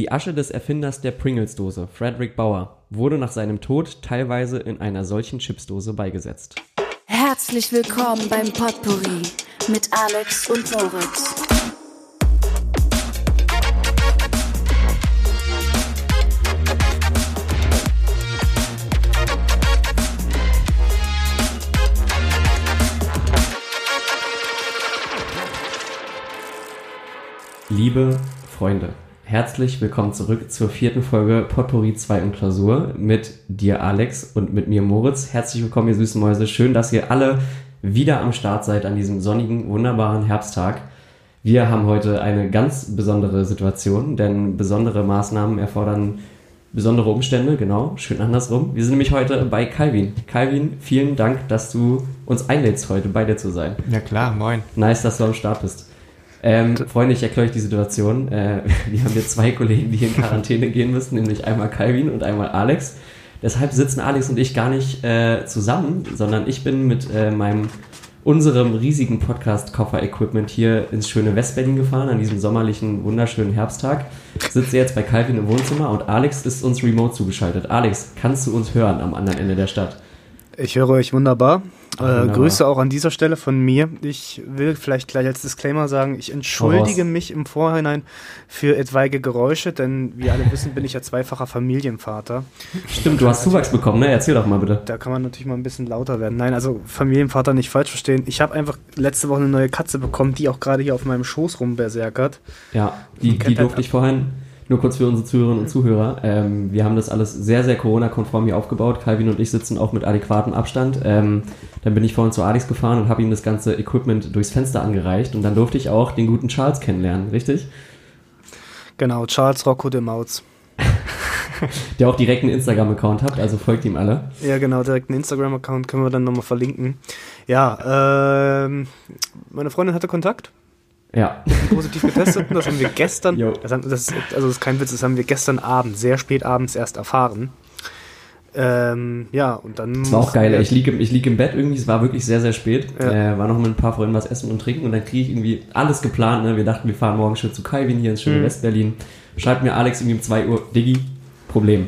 Die Asche des Erfinders der Pringles-Dose, Frederick Bauer, wurde nach seinem Tod teilweise in einer solchen Chipsdose beigesetzt. Herzlich willkommen beim Potpourri mit Alex und Moritz. Liebe Freunde, herzlich willkommen zurück zur vierten Folge Potpourri 2 und Klausur mit dir Alex und mit mir Moritz. Herzlich willkommen, ihr süßen Mäuse. Schön, dass ihr alle wieder am Start seid an diesem sonnigen, wunderbaren Herbsttag. Wir haben heute eine ganz besondere Situation, denn besondere Maßnahmen erfordern besondere Umstände, genau, schön andersrum. Wir sind nämlich heute bei Calvin. Calvin, vielen Dank, dass du uns einlädst, heute bei dir zu sein. Ja klar, moin. Nice, dass du am Start bist. Ähm, Freunde, ich erkläre euch die Situation. Äh, wir haben hier zwei Kollegen, die in Quarantäne gehen müssen, nämlich einmal Calvin und einmal Alex. Deshalb sitzen Alex und ich gar nicht äh, zusammen, sondern ich bin mit äh, meinem unserem riesigen Podcast-Koffer-Equipment hier ins schöne Westberlin gefahren, an diesem sommerlichen, wunderschönen Herbsttag. Sitze jetzt bei Calvin im Wohnzimmer und Alex ist uns remote zugeschaltet. Alex, kannst du uns hören am anderen Ende der Stadt? Ich höre euch wunderbar. Äh, Grüße auch an dieser Stelle von mir. Ich will vielleicht gleich als Disclaimer sagen, ich entschuldige mich im Vorhinein für etwaige Geräusche, denn wie alle wissen, bin ich ja zweifacher Familienvater. Stimmt, du hast Zuwachs bekommen, ne? Erzähl doch mal bitte. Da kann man natürlich mal ein bisschen lauter werden. Nein, also Familienvater nicht falsch verstehen. Ich habe einfach letzte Woche eine neue Katze bekommen, die auch gerade hier auf meinem Schoß rumberserkert. Ja, die, die durfte ich vorhin nur kurz für unsere Zuhörerinnen und Zuhörer. Ähm, wir haben das alles sehr, sehr Corona-konform hier aufgebaut. Calvin und ich sitzen auch mit adäquatem Abstand. Ähm, dann bin ich vorhin zu Alex gefahren und habe ihm das ganze Equipment durchs Fenster angereicht. Und dann durfte ich auch den guten Charles kennenlernen, richtig? Genau, Charles Rocco de Mautz. Der auch direkt einen Instagram-Account hat, also folgt ihm alle. Ja, genau, direkt einen Instagram-Account können wir dann nochmal verlinken. Ja, ähm, meine Freundin hatte Kontakt ja. Positiv getestet. Das haben wir gestern, das haben, das, also das ist kein Witz, das haben wir gestern Abend, sehr spät abends erst erfahren. Ähm, ja, und dann. Das war auch geil. Ich liege ich lieg im Bett irgendwie, es war wirklich sehr, sehr spät. Ja. Äh, war noch mit ein paar Freunden was essen und trinken und dann kriege ich irgendwie alles geplant. Ne? Wir dachten, wir fahren morgen schön zu Calvin hier ins schöne mhm. Westberlin. Schreibt mir Alex irgendwie um 2 Uhr, Diggi, Problem.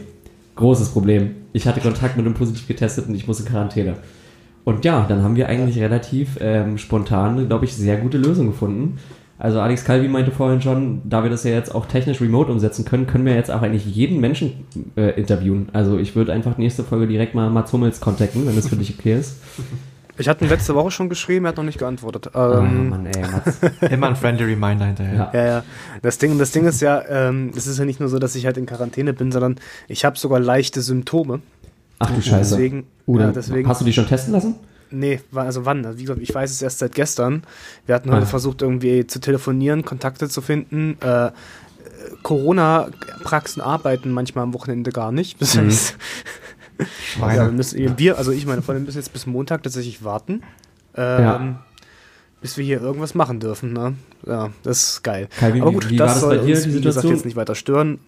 Großes Problem. Ich hatte Kontakt mit einem positiv getestet und ich muss in Quarantäne. Und ja, dann haben wir eigentlich relativ ähm, spontan, glaube ich, sehr gute Lösung gefunden. Also Alex Calvi meinte vorhin schon, da wir das ja jetzt auch technisch remote umsetzen können, können wir jetzt auch eigentlich jeden Menschen äh, interviewen. Also ich würde einfach nächste Folge direkt mal Mats Hummels kontakten, wenn das für dich okay ist. Ich hatte ihn letzte Woche schon geschrieben, er hat noch nicht geantwortet. Ähm, oh Mann, ey, Mats. Immer ein friendly Reminder hinterher. Ja, ja. ja. Das, Ding, das Ding ist ja, ähm, es ist ja nicht nur so, dass ich halt in Quarantäne bin, sondern ich habe sogar leichte Symptome. Ach du Scheiße. Deswegen, Oder ja, deswegen, hast du die schon testen lassen? Nee, also wann? Also wie gesagt, ich weiß es erst seit gestern. Wir hatten heute ah. versucht, irgendwie zu telefonieren, Kontakte zu finden. Äh, Corona-Praxen arbeiten manchmal am Wochenende gar nicht. Das mhm. heißt, ja, wir, müssen, wir, also ich meine Freundin, müssen jetzt bis Montag tatsächlich warten. Ähm, ja. Bis wir hier irgendwas machen dürfen. Ne? Ja, das ist geil. Kai, wie, Aber gut, wie das, das soll uns, wie gesagt, jetzt nicht weiter stören.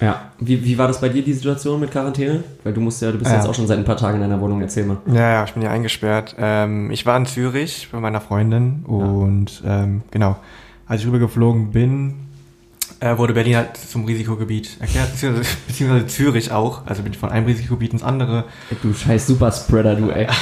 Ja, wie, wie war das bei dir, die Situation mit Quarantäne? Weil du musst ja, du bist ja. jetzt auch schon seit ein paar Tagen in deiner Wohnung, erzähl mal. Ja, ja, ich bin ja eingesperrt. Ähm, ich war in Zürich bei meiner Freundin und ja. ähm, genau, als ich rübergeflogen bin, äh, wurde Berlin halt zum Risikogebiet erklärt, beziehungsweise, beziehungsweise Zürich auch. Also bin ich von einem Risikogebiet ins andere. Du scheiß Superspreader, du ey.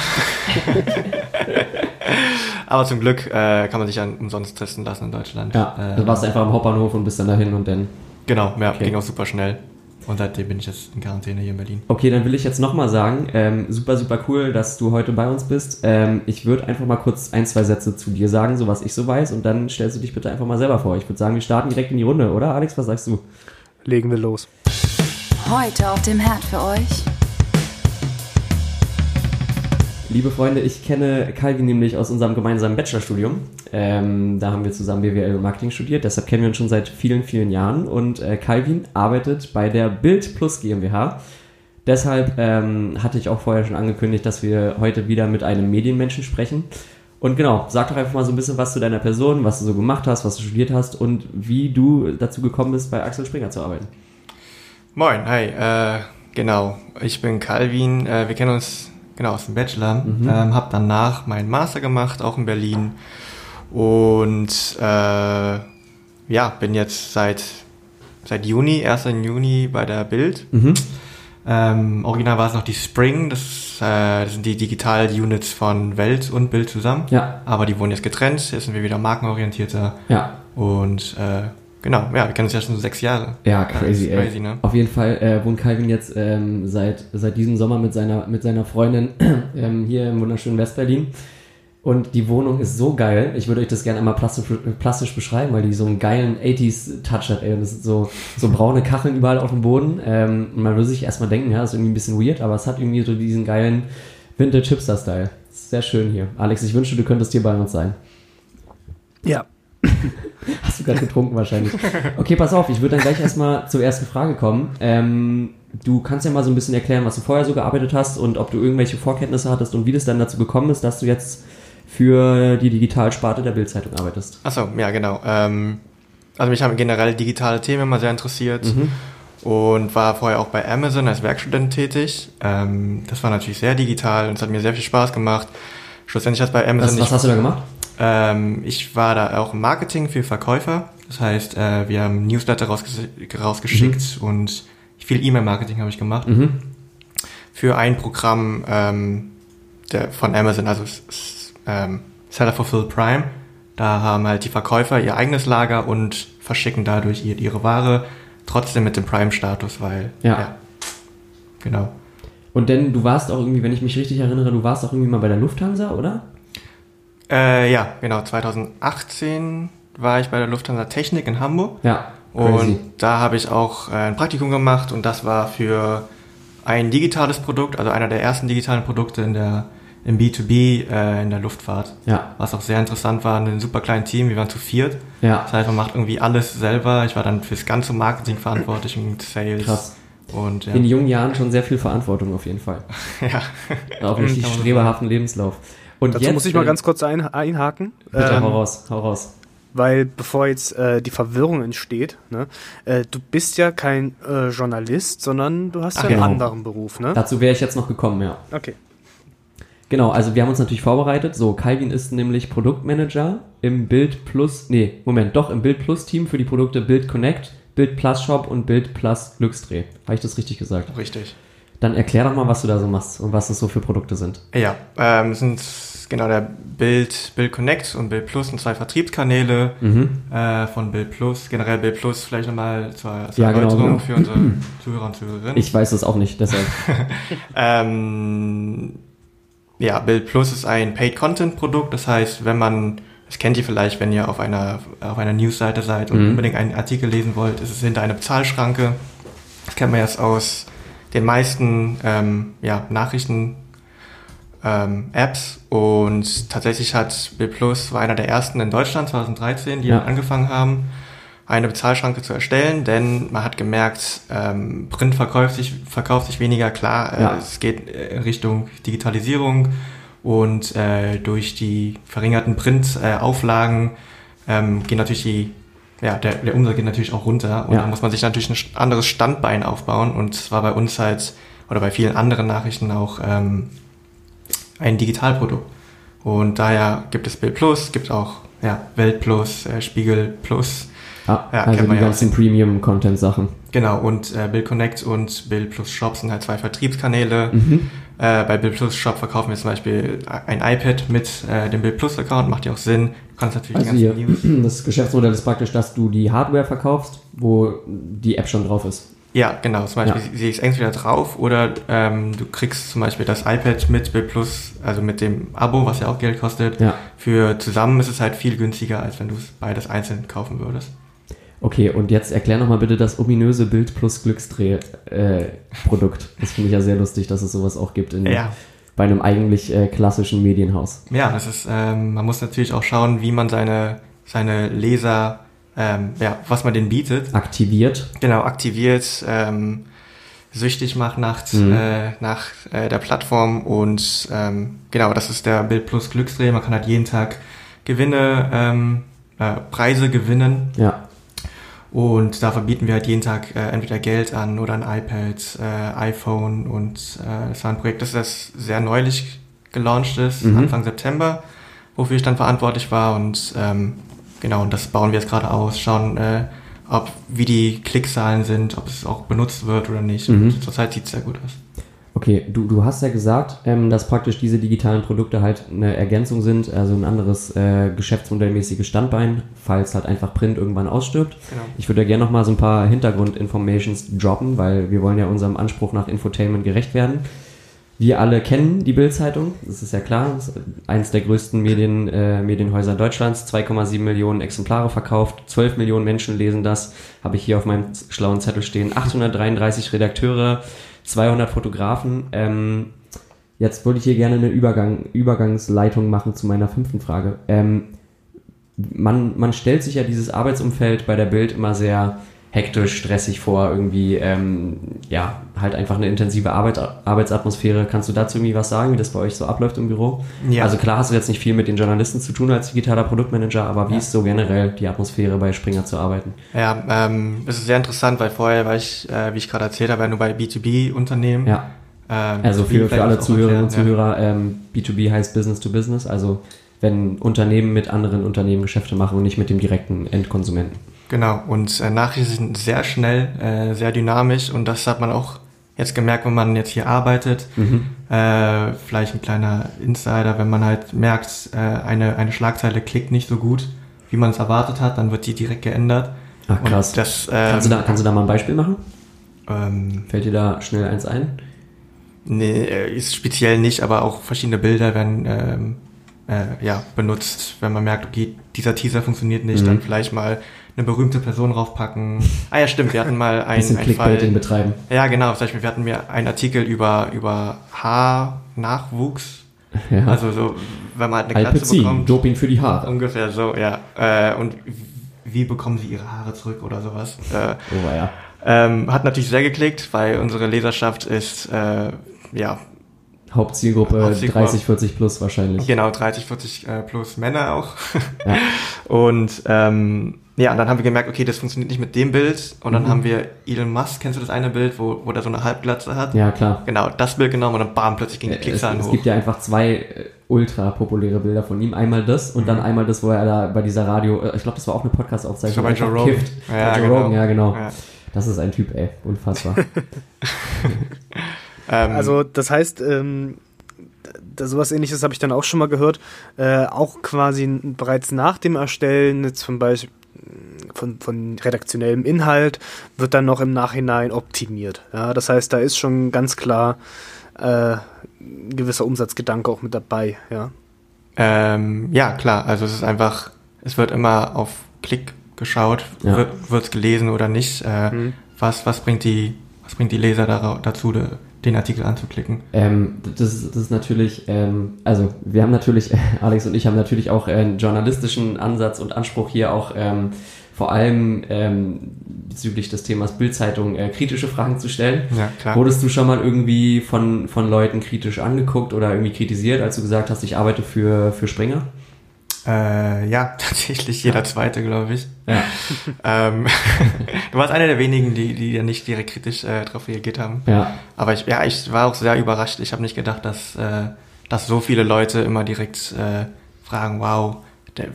Aber zum Glück äh, kann man sich ja umsonst testen lassen in Deutschland. Ja, du warst einfach am Hauptbahnhof und bist dann dahin und dann Genau, ja, okay. ging auch super schnell. Und seitdem bin ich jetzt in Quarantäne hier in Berlin. Okay, dann will ich jetzt nochmal sagen, ähm, super, super cool, dass du heute bei uns bist. Ähm, ich würde einfach mal kurz ein, zwei Sätze zu dir sagen, so was ich so weiß, und dann stellst du dich bitte einfach mal selber vor. Ich würde sagen, wir starten direkt in die Runde, oder Alex? Was sagst du? Legen wir los. Heute auf dem Herd für euch Liebe Freunde, ich kenne Calvin nämlich aus unserem gemeinsamen Bachelorstudium. Ähm, da haben wir zusammen BWL und Marketing studiert, deshalb kennen wir uns schon seit vielen, vielen Jahren. Und äh, Calvin arbeitet bei der Bild Plus GmbH. Deshalb ähm, hatte ich auch vorher schon angekündigt, dass wir heute wieder mit einem Medienmenschen sprechen. Und genau, sag doch einfach mal so ein bisschen was zu deiner Person, was du so gemacht hast, was du studiert hast und wie du dazu gekommen bist, bei Axel Springer zu arbeiten. Moin, hi, äh, genau, ich bin Calvin, äh, wir kennen uns genau, aus dem Bachelor. Mhm. Ähm, habe danach meinen Master gemacht, auch in Berlin. Und äh, ja, bin jetzt seit seit Juni, 1. Juni bei der Bild. Mhm. Ähm, original war es noch die Spring, das, äh, das sind die Digital-Units von Welt und Bild zusammen. Ja. Aber die wurden jetzt getrennt, jetzt sind wir wieder markenorientierter. Ja. Und äh, genau, ja, wir kennen uns ja schon sechs Jahre. Ja, crazy, ey. crazy ne? Auf jeden Fall äh, wohnt Calvin jetzt ähm, seit, seit diesem Sommer mit seiner, mit seiner Freundin ähm, hier im wunderschönen Westberlin. Und die Wohnung ist so geil. Ich würde euch das gerne einmal plastisch, plastisch beschreiben, weil die so einen geilen 80s-Touch hat. Ey. das sind so, so braune Kacheln überall auf dem Boden. Ähm, man würde sich erstmal denken, ja, das ist irgendwie ein bisschen weird, aber es hat irgendwie so diesen geilen Vintage-Hipster-Style. Sehr schön hier. Alex, ich wünsche, du könntest hier bei uns sein. Ja. Hast du gerade getrunken wahrscheinlich. Okay, pass auf, ich würde dann gleich erstmal zur ersten Frage kommen. Ähm, du kannst ja mal so ein bisschen erklären, was du vorher so gearbeitet hast und ob du irgendwelche Vorkenntnisse hattest und wie das dann dazu gekommen ist, dass du jetzt für die Digitalsparte der Bildzeitung arbeitest. Achso, ja, genau. Ähm, also mich haben generell digitale Themen immer sehr interessiert mhm. und war vorher auch bei Amazon als Werkstudent tätig. Ähm, das war natürlich sehr digital und es hat mir sehr viel Spaß gemacht. Schlussendlich hat bei Amazon. Was, was hast du da gemacht? Ähm, ich war da auch im Marketing für Verkäufer. Das heißt, äh, wir haben Newsletter rausges rausgeschickt mhm. und viel E-Mail-Marketing habe ich gemacht. Mhm. Für ein Programm ähm, der, von Amazon, also ähm, Seller Fulfilled Prime. Da haben halt die Verkäufer ihr eigenes Lager und verschicken dadurch ihre Ware trotzdem mit dem Prime-Status, weil ja. ja. Genau. Und denn du warst auch irgendwie, wenn ich mich richtig erinnere, du warst auch irgendwie mal bei der Lufthansa, oder? Äh, ja, genau. 2018 war ich bei der Lufthansa Technik in Hamburg. Ja. Crazy. Und da habe ich auch äh, ein Praktikum gemacht und das war für ein digitales Produkt, also einer der ersten digitalen Produkte in der im B2B äh, in der Luftfahrt. Ja. Was auch sehr interessant war, ein super kleines Team, wir waren zu viert. Ja. Das heißt, man macht irgendwie alles selber. Ich war dann fürs ganze Marketing verantwortlich und Sales. Krass. Und, ja. In jungen Jahren schon sehr viel Verantwortung auf jeden Fall. ja. Auch richtig streberhaften Lebenslauf. Und Dazu jetzt, muss ich mal äh, ganz kurz ein, einhaken. Bitte, ähm, hau raus, hau raus. Weil bevor jetzt äh, die Verwirrung entsteht, ne, äh, du bist ja kein äh, Journalist, sondern du hast Ach, ja einen genau. anderen Beruf, ne? Dazu wäre ich jetzt noch gekommen, ja. Okay. Genau, also wir haben uns natürlich vorbereitet. So, Calvin ist nämlich Produktmanager im Bild Plus, nee, Moment, doch im Bild Plus Team für die Produkte Bild Connect, Bild Plus Shop und Bild Plus Glücksdreh. Habe ich das richtig gesagt? Richtig. Dann erklär doch mal, was du da so machst und was das so für Produkte sind. Ja, ähm, sind genau der Bild, Bild Connect und Bild Plus sind zwei Vertriebskanäle mhm. äh, von Bild Plus. Generell Bild Plus vielleicht nochmal zur, zur ja, genau, Erläuterung genau, genau. für unsere Zuhörer und Zuhörerinnen. Ich weiß das auch nicht, deshalb. ähm, ja, Bild Plus ist ein Paid-Content-Produkt. Das heißt, wenn man, das kennt ihr vielleicht, wenn ihr auf einer, auf einer Newsseite seid und mhm. unbedingt einen Artikel lesen wollt, ist es hinter einer Bezahlschranke. Das kennt man jetzt aus den meisten ähm, ja, Nachrichten ähm, Apps und tatsächlich hat Bill Plus war einer der ersten in Deutschland 2013, die ja. angefangen haben, eine Bezahlschranke zu erstellen, denn man hat gemerkt, ähm, Print verkauft sich, verkauft sich weniger klar. Äh, ja. Es geht in Richtung Digitalisierung und äh, durch die verringerten Printauflagen äh, ähm, geht natürlich die, ja, der, der Umsatz geht natürlich auch runter und ja. da muss man sich natürlich ein anderes Standbein aufbauen und zwar bei uns halt oder bei vielen anderen Nachrichten auch ähm, ein Digitalprodukt. Und daher gibt es Bild Plus, gibt auch ja, Welt Plus, äh, Spiegel Plus, Ah, ja, also die ganzen ja. Premium-Content-Sachen. Genau, und äh, Bill Connect und Bill Plus Shop sind halt zwei Vertriebskanäle. Mhm. Äh, bei Bill Plus Shop verkaufen wir zum Beispiel ein iPad mit äh, dem Bill Plus Account, macht ja auch Sinn. Du kannst natürlich also die ganzen News. Das Geschäftsmodell ist praktisch, dass du die Hardware verkaufst, wo die App schon drauf ist. Ja, genau. Zum Beispiel ja. sie ist entweder drauf oder ähm, du kriegst zum Beispiel das iPad mit Bill Plus, also mit dem Abo, was ja auch Geld kostet. Ja. Für zusammen ist es halt viel günstiger, als wenn du es beides einzeln kaufen würdest. Okay, und jetzt erklär nochmal bitte das ominöse Bild plus Glücksdreh-Produkt. Äh, das finde ich ja sehr lustig, dass es sowas auch gibt in, ja. bei einem eigentlich äh, klassischen Medienhaus. Ja, das ist, ähm, man muss natürlich auch schauen, wie man seine, seine Leser, ähm, ja, was man denen bietet. Aktiviert. Genau, aktiviert, ähm, süchtig macht nach, mhm. äh, nach äh, der Plattform und ähm, genau, das ist der Bild plus Glücksdreh. Man kann halt jeden Tag Gewinne, ähm, äh, Preise gewinnen. Ja und da verbieten wir halt jeden Tag äh, entweder Geld an oder ein iPad, äh, iPhone und äh, das war ein Projekt, das das sehr neulich gelauncht ist, mhm. Anfang September, wofür ich dann verantwortlich war und ähm, genau, und das bauen wir jetzt gerade aus, schauen, äh, ob wie die Klickzahlen sind, ob es auch benutzt wird oder nicht. Mhm. Und zurzeit sieht es sehr gut aus. Okay, du, du hast ja gesagt, ähm, dass praktisch diese digitalen Produkte halt eine Ergänzung sind, also ein anderes äh, geschäftsmodellmäßiges Standbein, falls halt einfach Print irgendwann ausstirbt. Genau. Ich würde ja gerne nochmal so ein paar Hintergrundinformations droppen, weil wir wollen ja unserem Anspruch nach Infotainment gerecht werden. Wir alle kennen die Bild-Zeitung, das ist ja klar, ist eins der größten Medien, äh, Medienhäuser Deutschlands, 2,7 Millionen Exemplare verkauft, 12 Millionen Menschen lesen das, habe ich hier auf meinem schlauen Zettel stehen, 833 Redakteure, 200 Fotografen. Ähm, jetzt würde ich hier gerne eine Übergang, Übergangsleitung machen zu meiner fünften Frage. Ähm, man, man stellt sich ja dieses Arbeitsumfeld bei der Bild immer sehr hektisch, stressig vor, irgendwie, ähm, ja, halt einfach eine intensive Arbeit, Arbeitsatmosphäre. Kannst du dazu irgendwie was sagen, wie das bei euch so abläuft im Büro? Ja. Also klar hast du jetzt nicht viel mit den Journalisten zu tun als digitaler Produktmanager, aber wie ja. ist so generell die Atmosphäre bei Springer zu arbeiten? Ja, ähm, das ist sehr interessant, weil vorher war ich, äh, wie ich gerade erzählt habe, nur bei B2B-Unternehmen. Ja. Ähm, also für, für alle Zuhörerinnen und Zuhörer, ja. ähm, B2B heißt Business to Business, also wenn Unternehmen mit anderen Unternehmen Geschäfte machen und nicht mit dem direkten Endkonsumenten. Genau, und äh, Nachrichten sind sehr schnell, äh, sehr dynamisch und das hat man auch jetzt gemerkt, wenn man jetzt hier arbeitet. Mhm. Äh, vielleicht ein kleiner Insider, wenn man halt merkt, äh, eine, eine Schlagzeile klickt nicht so gut, wie man es erwartet hat, dann wird die direkt geändert. Ach krass. Das, ähm, kannst, du da, kannst du da mal ein Beispiel machen? Ähm, Fällt dir da schnell eins ein? Nee, äh, ist speziell nicht, aber auch verschiedene Bilder werden ähm, äh, ja, benutzt, wenn man merkt, okay, dieser Teaser funktioniert nicht, mhm. dann vielleicht mal eine berühmte Person draufpacken. Ah ja, stimmt, wir hatten mal ein, Bisschen ein Fall. betreiben. Ja, genau. Zum Beispiel, wir hatten mir einen Artikel über, über Haarnachwuchs. Ja. Also so, wenn man halt eine Glatze bekommt. Doping für die Haare. Ungefähr so, ja. Äh, und wie bekommen sie ihre Haare zurück oder sowas? Äh, oh, ja. Ähm, hat natürlich sehr geklickt, weil unsere Leserschaft ist, äh, ja, Hauptzielgruppe, Hauptzielgruppe 30, 40 plus wahrscheinlich. Genau, 30, 40 äh, plus Männer auch. Ja. Und ähm, ja, und dann haben wir gemerkt, okay, das funktioniert nicht mit dem Bild. Und dann mhm. haben wir Elon Musk, kennst du das eine Bild, wo, wo der so eine Halbglatze hat? Ja, klar. Genau, das Bild genommen und dann bam, plötzlich ging die Klickzahlen hoch. Es gibt ja einfach zwei äh, ultra populäre Bilder von ihm. Einmal das und mhm. dann einmal das, wo er da bei dieser Radio, äh, ich glaube, das war auch eine Podcast-Aufzeichnung. Bei Joe Rogan. Ja, bei Joe genau. Rogan, ja, genau. Ja. Das ist ein Typ, ey. Unfassbar. Ähm, also, das heißt, ähm, sowas ähnliches habe ich dann auch schon mal gehört. Äh, auch quasi bereits nach dem Erstellen, jetzt zum Beispiel von, von redaktionellem Inhalt wird dann noch im Nachhinein optimiert. Ja, das heißt, da ist schon ganz klar äh, ein gewisser Umsatzgedanke auch mit dabei. Ja. Ähm, ja, klar. Also es ist einfach, es wird immer auf Klick geschaut, ja. wird es gelesen oder nicht. Äh, mhm. was, was bringt die, was bringt die Leser da, dazu, den Artikel anzuklicken? Ähm, das, das ist natürlich, ähm, also wir haben natürlich, Alex und ich haben natürlich auch einen journalistischen Ansatz und Anspruch hier auch ähm, vor allem ähm, bezüglich des Themas Bildzeitung äh, kritische Fragen zu stellen. Ja, klar. Wurdest du schon mal irgendwie von, von Leuten kritisch angeguckt oder irgendwie kritisiert, als du gesagt hast, ich arbeite für, für Springer? Äh, ja, tatsächlich jeder zweite, glaube ich. Ja. ähm, du warst einer der wenigen, die, die ja nicht direkt kritisch äh, darauf reagiert haben. Ja. Aber ich, ja, ich war auch sehr überrascht. Ich habe nicht gedacht, dass, äh, dass so viele Leute immer direkt äh, fragen, wow,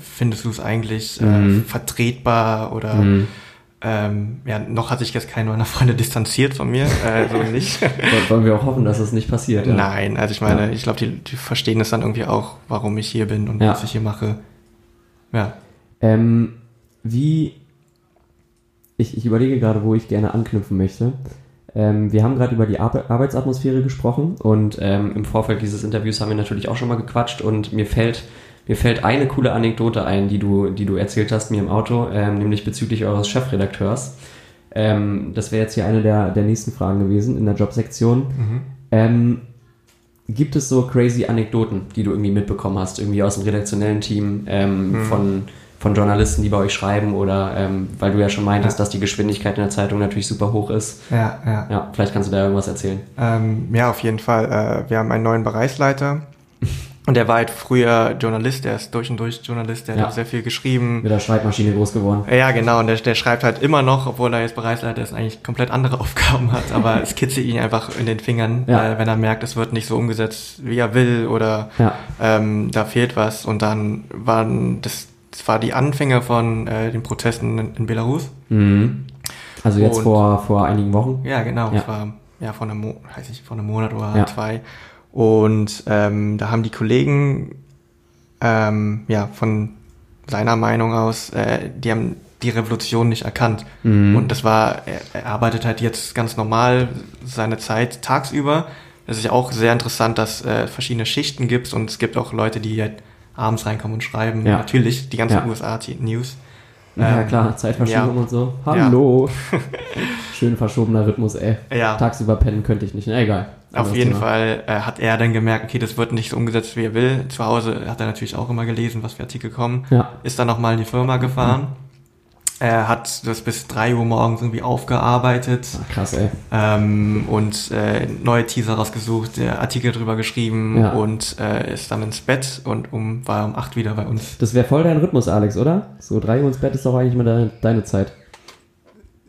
findest du es eigentlich äh, mhm. vertretbar oder mhm. Ähm, ja, noch hat sich jetzt keiner meiner Freunde distanziert von mir, äh, so nicht. Wollen wir auch hoffen, dass es nicht passiert. Ja? Nein, also ich meine, ja. ich glaube, die, die verstehen es dann irgendwie auch, warum ich hier bin und ja. was ich hier mache. Ja. Ähm, wie, ich, ich überlege gerade, wo ich gerne anknüpfen möchte. Ähm, wir haben gerade über die Ar Arbeitsatmosphäre gesprochen und ähm, im Vorfeld dieses Interviews haben wir natürlich auch schon mal gequatscht und mir fällt mir fällt eine coole Anekdote ein, die du, die du erzählt hast mir im Auto, ähm, nämlich bezüglich eures Chefredakteurs. Ähm, das wäre jetzt hier eine der, der nächsten Fragen gewesen in der Jobsektion. Mhm. Ähm, gibt es so crazy Anekdoten, die du irgendwie mitbekommen hast, irgendwie aus dem redaktionellen Team, ähm, mhm. von, von Journalisten, die bei euch schreiben oder ähm, weil du ja schon meintest, ja. dass die Geschwindigkeit in der Zeitung natürlich super hoch ist. Ja, ja. Ja, vielleicht kannst du da irgendwas erzählen. Ähm, ja, auf jeden Fall. Äh, wir haben einen neuen Bereichsleiter. Und der war halt früher Journalist, der ist durch und durch Journalist, der ja. hat auch sehr viel geschrieben. Mit der Schreibmaschine groß geworden. Ja, genau, und der, der schreibt halt immer noch, obwohl er jetzt Bereichsleiter ist, eigentlich komplett andere Aufgaben hat, aber es kitzelt ihn einfach in den Fingern, ja. äh, wenn er merkt, es wird nicht so umgesetzt, wie er will oder ja. ähm, da fehlt was. Und dann waren das es war die Anfänge von äh, den Protesten in, in Belarus. Mhm. Also jetzt Und- vor, vor einigen Wochen. Ja, genau. Ja. War ja vor einem, Mo weiß ich, vor einem Monat oder zwei. Und ähm, da haben die Kollegen ähm, ja von seiner Meinung aus, äh, die haben die Revolution nicht erkannt. Mhm. Und das war, er, er arbeitet halt jetzt ganz normal seine Zeit tagsüber. Es ist ja auch sehr interessant, dass äh, verschiedene Schichten gibt und es gibt auch Leute, die halt abends reinkommen und schreiben. Ja. Natürlich, die ganzen Ja. USA-News. Ja, Ähm, klar, Zeitverschiebung ja. und so. Hallo. Schön verschobener Rhythmus, ey. Ja. Tagsüber pennen könnte ich nicht. Na, egal. Auf jeden Thema. Fall äh, hat er dann gemerkt, okay, das wird nicht so umgesetzt, wie er will. Zu Hause hat er natürlich auch immer gelesen, was für Artikel kommen. Ja. Ist dann nochmal in die Firma gefahren. Er hat das bis 3 Uhr morgens irgendwie aufgearbeitet Ah, krass, ey. ähm, und äh, neue Teaser rausgesucht, der Artikel drüber geschrieben Ja. und äh, ist dann ins Bett und um, war um 8 wieder bei uns. Das wäre voll dein Rhythmus, Alex, oder? So drei Uhr ins Bett ist doch eigentlich mal deine, deine Zeit.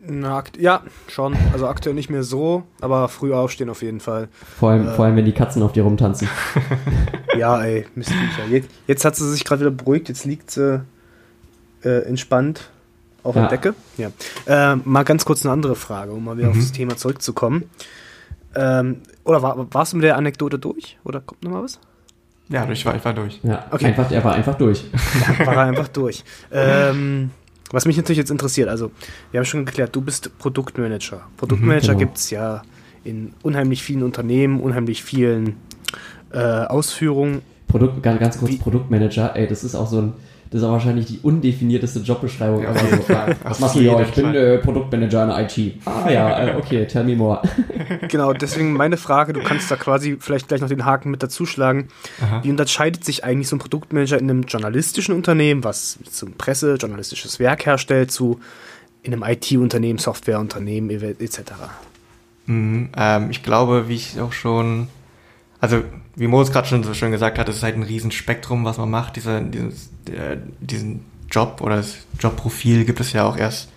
Na, akt ja, schon. Also aktuell nicht mehr so, aber früh aufstehen auf jeden Fall. Vor allem, Äh. vor allem wenn die Katzen auf dir rumtanzen. Ja, ey, Mistviecher. Jetzt, jetzt hat sie sich gerade wieder beruhigt, jetzt liegt sie äh, entspannt auf Ja. der Decke. Ja. Äh, mal ganz kurz eine andere Frage, um mal wieder Mhm. auf das Thema zurückzukommen. Ähm, oder war, warst du mit der Anekdote durch? Oder kommt noch mal was? Ja, ich war, ich war durch. Ja, Okay. einfach, er war einfach durch. War er einfach durch. Ähm, was mich natürlich jetzt interessiert, also wir haben schon geklärt, du bist Produktmanager. Produktmanager genau. gibt es ja in unheimlich vielen Unternehmen, unheimlich vielen äh, Ausführungen. Produkt, ganz, ganz kurz, Wie- Produktmanager, ey, das ist auch so ein, das ist auch wahrscheinlich die undefinierteste Jobbeschreibung. Ja, aber auf jeden so, Fall. was machst du ja? Ich bin äh, Produktmanager in IT. Ah ja, äh, okay, tell me more. Genau, deswegen meine Frage, du kannst da quasi vielleicht gleich noch den Haken mit dazuschlagen. Aha. Wie unterscheidet sich eigentlich so ein Produktmanager in einem journalistischen Unternehmen, was zum Presse, journalistisches Werk herstellt, zu in einem IT-Unternehmen, Softwareunternehmen etc.? Mhm, ähm, ich glaube, wie ich auch schon, also wie Moritz gerade schon so schön gesagt hat, es ist halt ein Riesenspektrum, was man macht. Dieser, dieses, der, diesen Job oder das Jobprofil gibt es ja auch erst,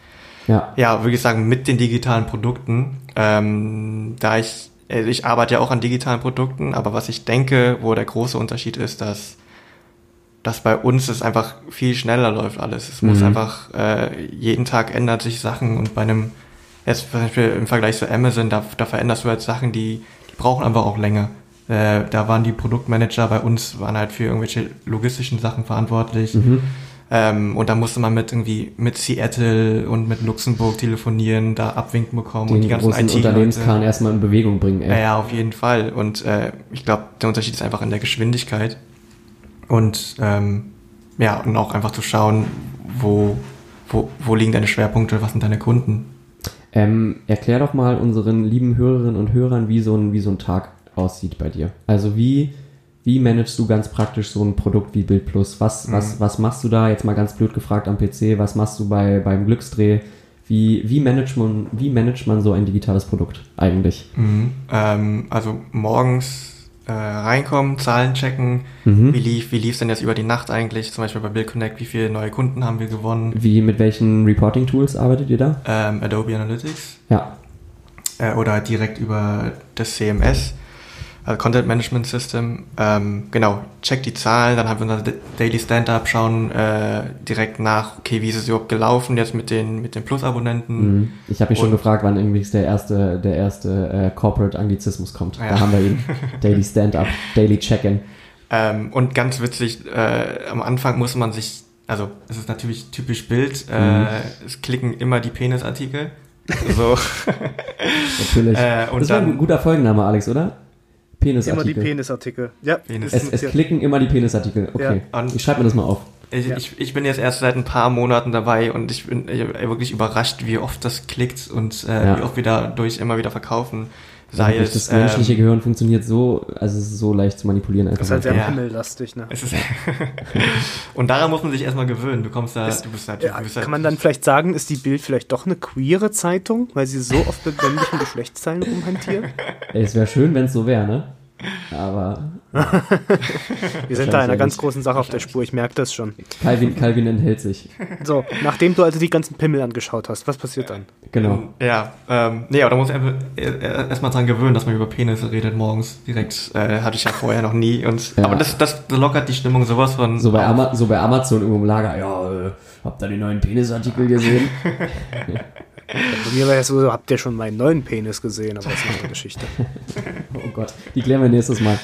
Ja, ja, würde ich sagen, mit den digitalen Produkten. Ähm, da ich, also ich arbeite ja auch an digitalen Produkten, aber was ich denke, wo der große Unterschied ist, dass dass bei uns es einfach viel schneller läuft alles. Es muss Mhm. einfach, äh, jeden Tag ändert sich Sachen und bei einem, jetzt zum Beispiel im Vergleich zu Amazon, da, da veränderst du halt Sachen, die, die brauchen einfach auch länger. Äh, da waren die Produktmanager bei uns, waren halt für irgendwelche logistischen Sachen verantwortlich. mhm. Ähm, und da musste man mit irgendwie mit Seattle und mit Luxemburg telefonieren, da Abwinken bekommen und die den ganzen IT Unternehmenskahn erstmal in Bewegung bringen, ey. ja, ja, auf jeden Fall. Und äh, ich glaube, der Unterschied ist einfach in der Geschwindigkeit. Und ähm, ja, und auch einfach zu schauen, wo, wo, wo liegen deine Schwerpunkte, was sind deine Kunden. Ähm, erklär doch mal unseren lieben Hörerinnen und Hörern, wie so ein, wie so ein Tag aussieht bei dir. Also wie, wie managst du ganz praktisch so ein Produkt wie Bild Plus? Was, was, was machst du da? Jetzt mal ganz blöd gefragt am PC, was machst du bei, beim Glücksdreh? Wie, wie, managt man, wie managt man so ein digitales Produkt eigentlich? Mhm. Ähm, also morgens äh, reinkommen, Zahlen checken, Mhm. wie lief, wie denn jetzt über die Nacht eigentlich? Zum Beispiel bei Bill Connect, wie viele neue Kunden haben wir gewonnen? Wie, mit welchen Reporting-Tools arbeitet ihr da? Ähm, Adobe Analytics. Ja. äh, oder direkt über das CMS, also Content Management System. Ähm, genau, check die Zahlen, dann haben wir unser Daily Stand-Up, schauen äh, direkt nach, okay, wie ist es überhaupt gelaufen jetzt mit den, mit den Plus-Abonnenten. Mhm. Ich habe mich schon Und- gefragt, wann irgendwie der erste, der erste äh, Corporate Anglizismus kommt. Ja. Da haben wir ihn. Daily Stand-Up, Daily Check-In. Ähm, und ganz witzig, äh, am Anfang muss man sich, also es ist natürlich typisch Bild, äh, Mhm. es klicken immer die Penisartikel. So, Natürlich. äh, und das war ein guter Folgenname, Alex, oder? Immer Penisartikel. die Penisartikel. Ja, Penis. Es, es klicken immer die Penisartikel. Okay. Ja. Ich schreibe mir das mal auf. ich, Ja. ich, ich bin jetzt erst seit ein paar Monaten dabei und ich bin äh, wirklich überrascht, wie oft das klickt und äh, Ja. wie oft wir dadurch immer wieder verkaufen. Sei es, das menschliche ähm, Gehirn funktioniert so, also es ist so leicht zu manipulieren einfach. Das ist halt sehr Ja. pimmellastig, ne? es ist und daran muss man sich erstmal gewöhnen. Du kommst da, du bist halt, Ja, du bist halt kann man dann vielleicht sagen, ist die Bild vielleicht doch eine queere Zeitung, weil sie so oft mit männlichen Geschlechtsteilen rumhantiert? Ey, es wäre schön, wenn es so wäre, ne? Aber Wir sind da einer ganz großen Sache auf der Spur, ich merke das schon. Calvin, Calvin enthält sich. So, nachdem du also die ganzen Pimmel angeschaut hast, was passiert dann? Genau. Ja, ähm, nee, aber da muss ich erstmal dran gewöhnen, dass man über Penisse redet morgens direkt. Äh, hatte ich ja vorher noch nie. Und, Ja. Aber das, das lockert die Stimmung sowas von. So bei, Ama so bei Amazon irgendwo im Lager, ja, äh, habt ihr die neuen Penisartikel gesehen? Bei mir war ja so, habt ihr schon meinen neuen Penis gesehen, aber das ist eine andere Geschichte. Oh Gott, die klären wir nächstes Mal.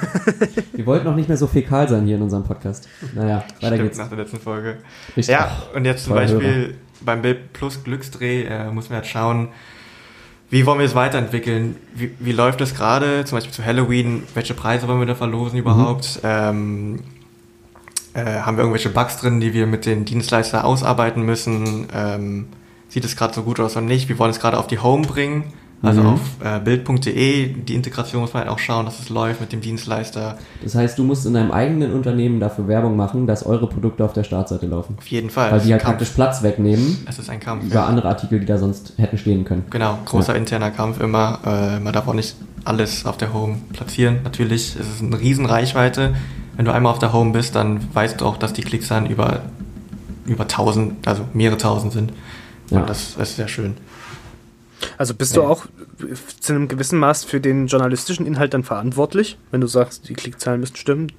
wir wollten noch nicht mehr so fäkal sein hier in unserem Podcast. Naja, weiter Stimmt, geht's. nach der letzten Folge. Richtig. Ja, und jetzt zum Beispiel beim Bild Plus Glücksdreh äh, muss man jetzt schauen, wie wollen wir es weiterentwickeln? Wie, wie läuft es gerade? Zum Beispiel zu Halloween, welche Preise wollen wir da verlosen überhaupt? Ähm, äh, haben wir irgendwelche Bugs drin, die wir mit den Dienstleister ausarbeiten müssen? Ähm, sieht es gerade so gut aus oder nicht? Wir wollen es gerade auf die Home bringen, also Mhm. auf äh, bild.de. Die Integration muss man halt auch schauen, dass es läuft mit dem Dienstleister. Das heißt, du musst in deinem eigenen Unternehmen dafür Werbung machen, dass eure Produkte auf der Startseite laufen. Auf jeden Fall. Weil die halt Kampf. praktisch Platz wegnehmen Es ist ein Kampf. über andere Artikel, die da sonst hätten stehen können. Genau, großer interner Kampf immer. Äh, man darf auch nicht alles auf der Home platzieren. Natürlich ist es eine riesen Reichweite. Wenn du einmal auf der Home bist, dann weißt du auch, dass die Klickszahlen über, über 1000, also mehrere tausend sind. Ja. Und das, das ist sehr schön. Also bist du auch zu einem gewissen Maß für den journalistischen Inhalt dann verantwortlich, wenn du sagst, die Klickzahlen müssen stimmen?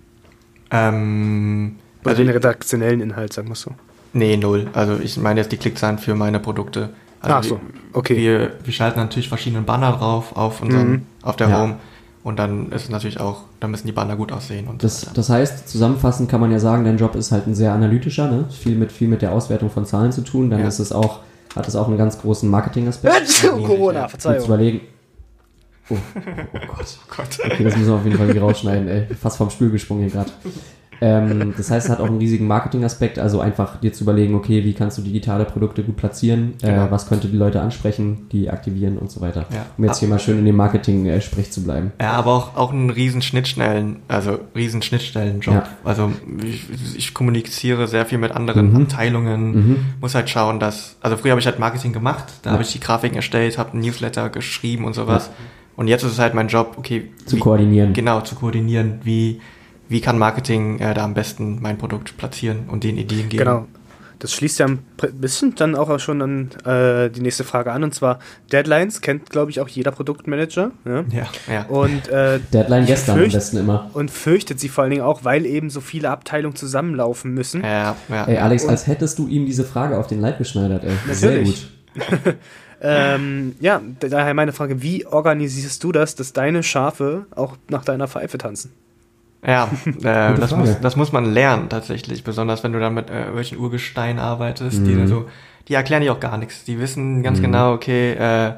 Ähm, Oder also, den redaktionellen Inhalt, sagen wir so. nee, null. Also ich meine jetzt die Klickzahlen für meine Produkte. Also Ach so, okay. Wir, wir schalten natürlich verschiedene Banner drauf auf, unseren, Mhm. auf der Ja. Home. Und dann ist es natürlich auch, dann müssen die Banner gut aussehen. Und Das, das heißt, zusammenfassend kann man ja sagen, dein Job ist halt ein sehr analytischer, ne? viel, mit, viel mit der Auswertung von Zahlen zu tun. Dann Ja. ist es auch, hat es auch einen ganz großen Marketingaspekt. Corona, Dir zu Verzeihung. überlegen. Oh, oh Gott. oh Gott. Okay, das müssen wir auf jeden Fall rausschneiden, ey. Fast vom Stuhl gesprungen hier gerade. Ähm, das heißt, es hat auch einen riesigen Marketingaspekt, also einfach dir zu überlegen, okay, wie kannst du digitale Produkte gut platzieren, Genau. äh, was könnte die Leute ansprechen, die aktivieren und so weiter. Ja. Um jetzt hier mal schön in dem Marketing-Sprech zu bleiben. Ja, aber auch, auch ein riesen Schnittstellen, also riesen Schnittstellenjob. Ja. Also ich, ich kommuniziere sehr viel mit anderen Mhm. Abteilungen, Mhm. muss halt schauen, dass, also früher habe ich halt Marketing gemacht, da Ja. habe ich die Grafiken erstellt, habe ein Newsletter geschrieben und sowas. Und jetzt ist es halt mein Job, okay, Zu wie, koordinieren. genau, zu koordinieren, wie, wie kann Marketing äh, da am besten mein Produkt platzieren und den Ideen geben. Genau. Das schließt ja ein bisschen dann auch schon an äh, die nächste Frage an, und zwar Deadlines kennt, glaube ich, auch jeder Produktmanager. Ja? Ja, ja. Und, äh, Deadline gestern am fürcht- besten immer. und fürchtet sie vor allen Dingen auch, weil eben so viele Abteilungen zusammenlaufen müssen. Ja, ja. Ey, Alex, Und- als hättest du ihm diese Frage auf den Leib geschneidert, ey. Natürlich. Sehr gut. Ähm, ja, da- daher meine Frage, wie organisierst du das, dass deine Schafe auch nach deiner Pfeife tanzen? Ja, äh, das, muss, das muss man lernen tatsächlich, besonders wenn du dann mit äh, welchen Urgesteinen arbeitest, die Mhm. dann so, die erklären dir auch gar nichts. Die wissen ganz Mhm. genau, okay, äh,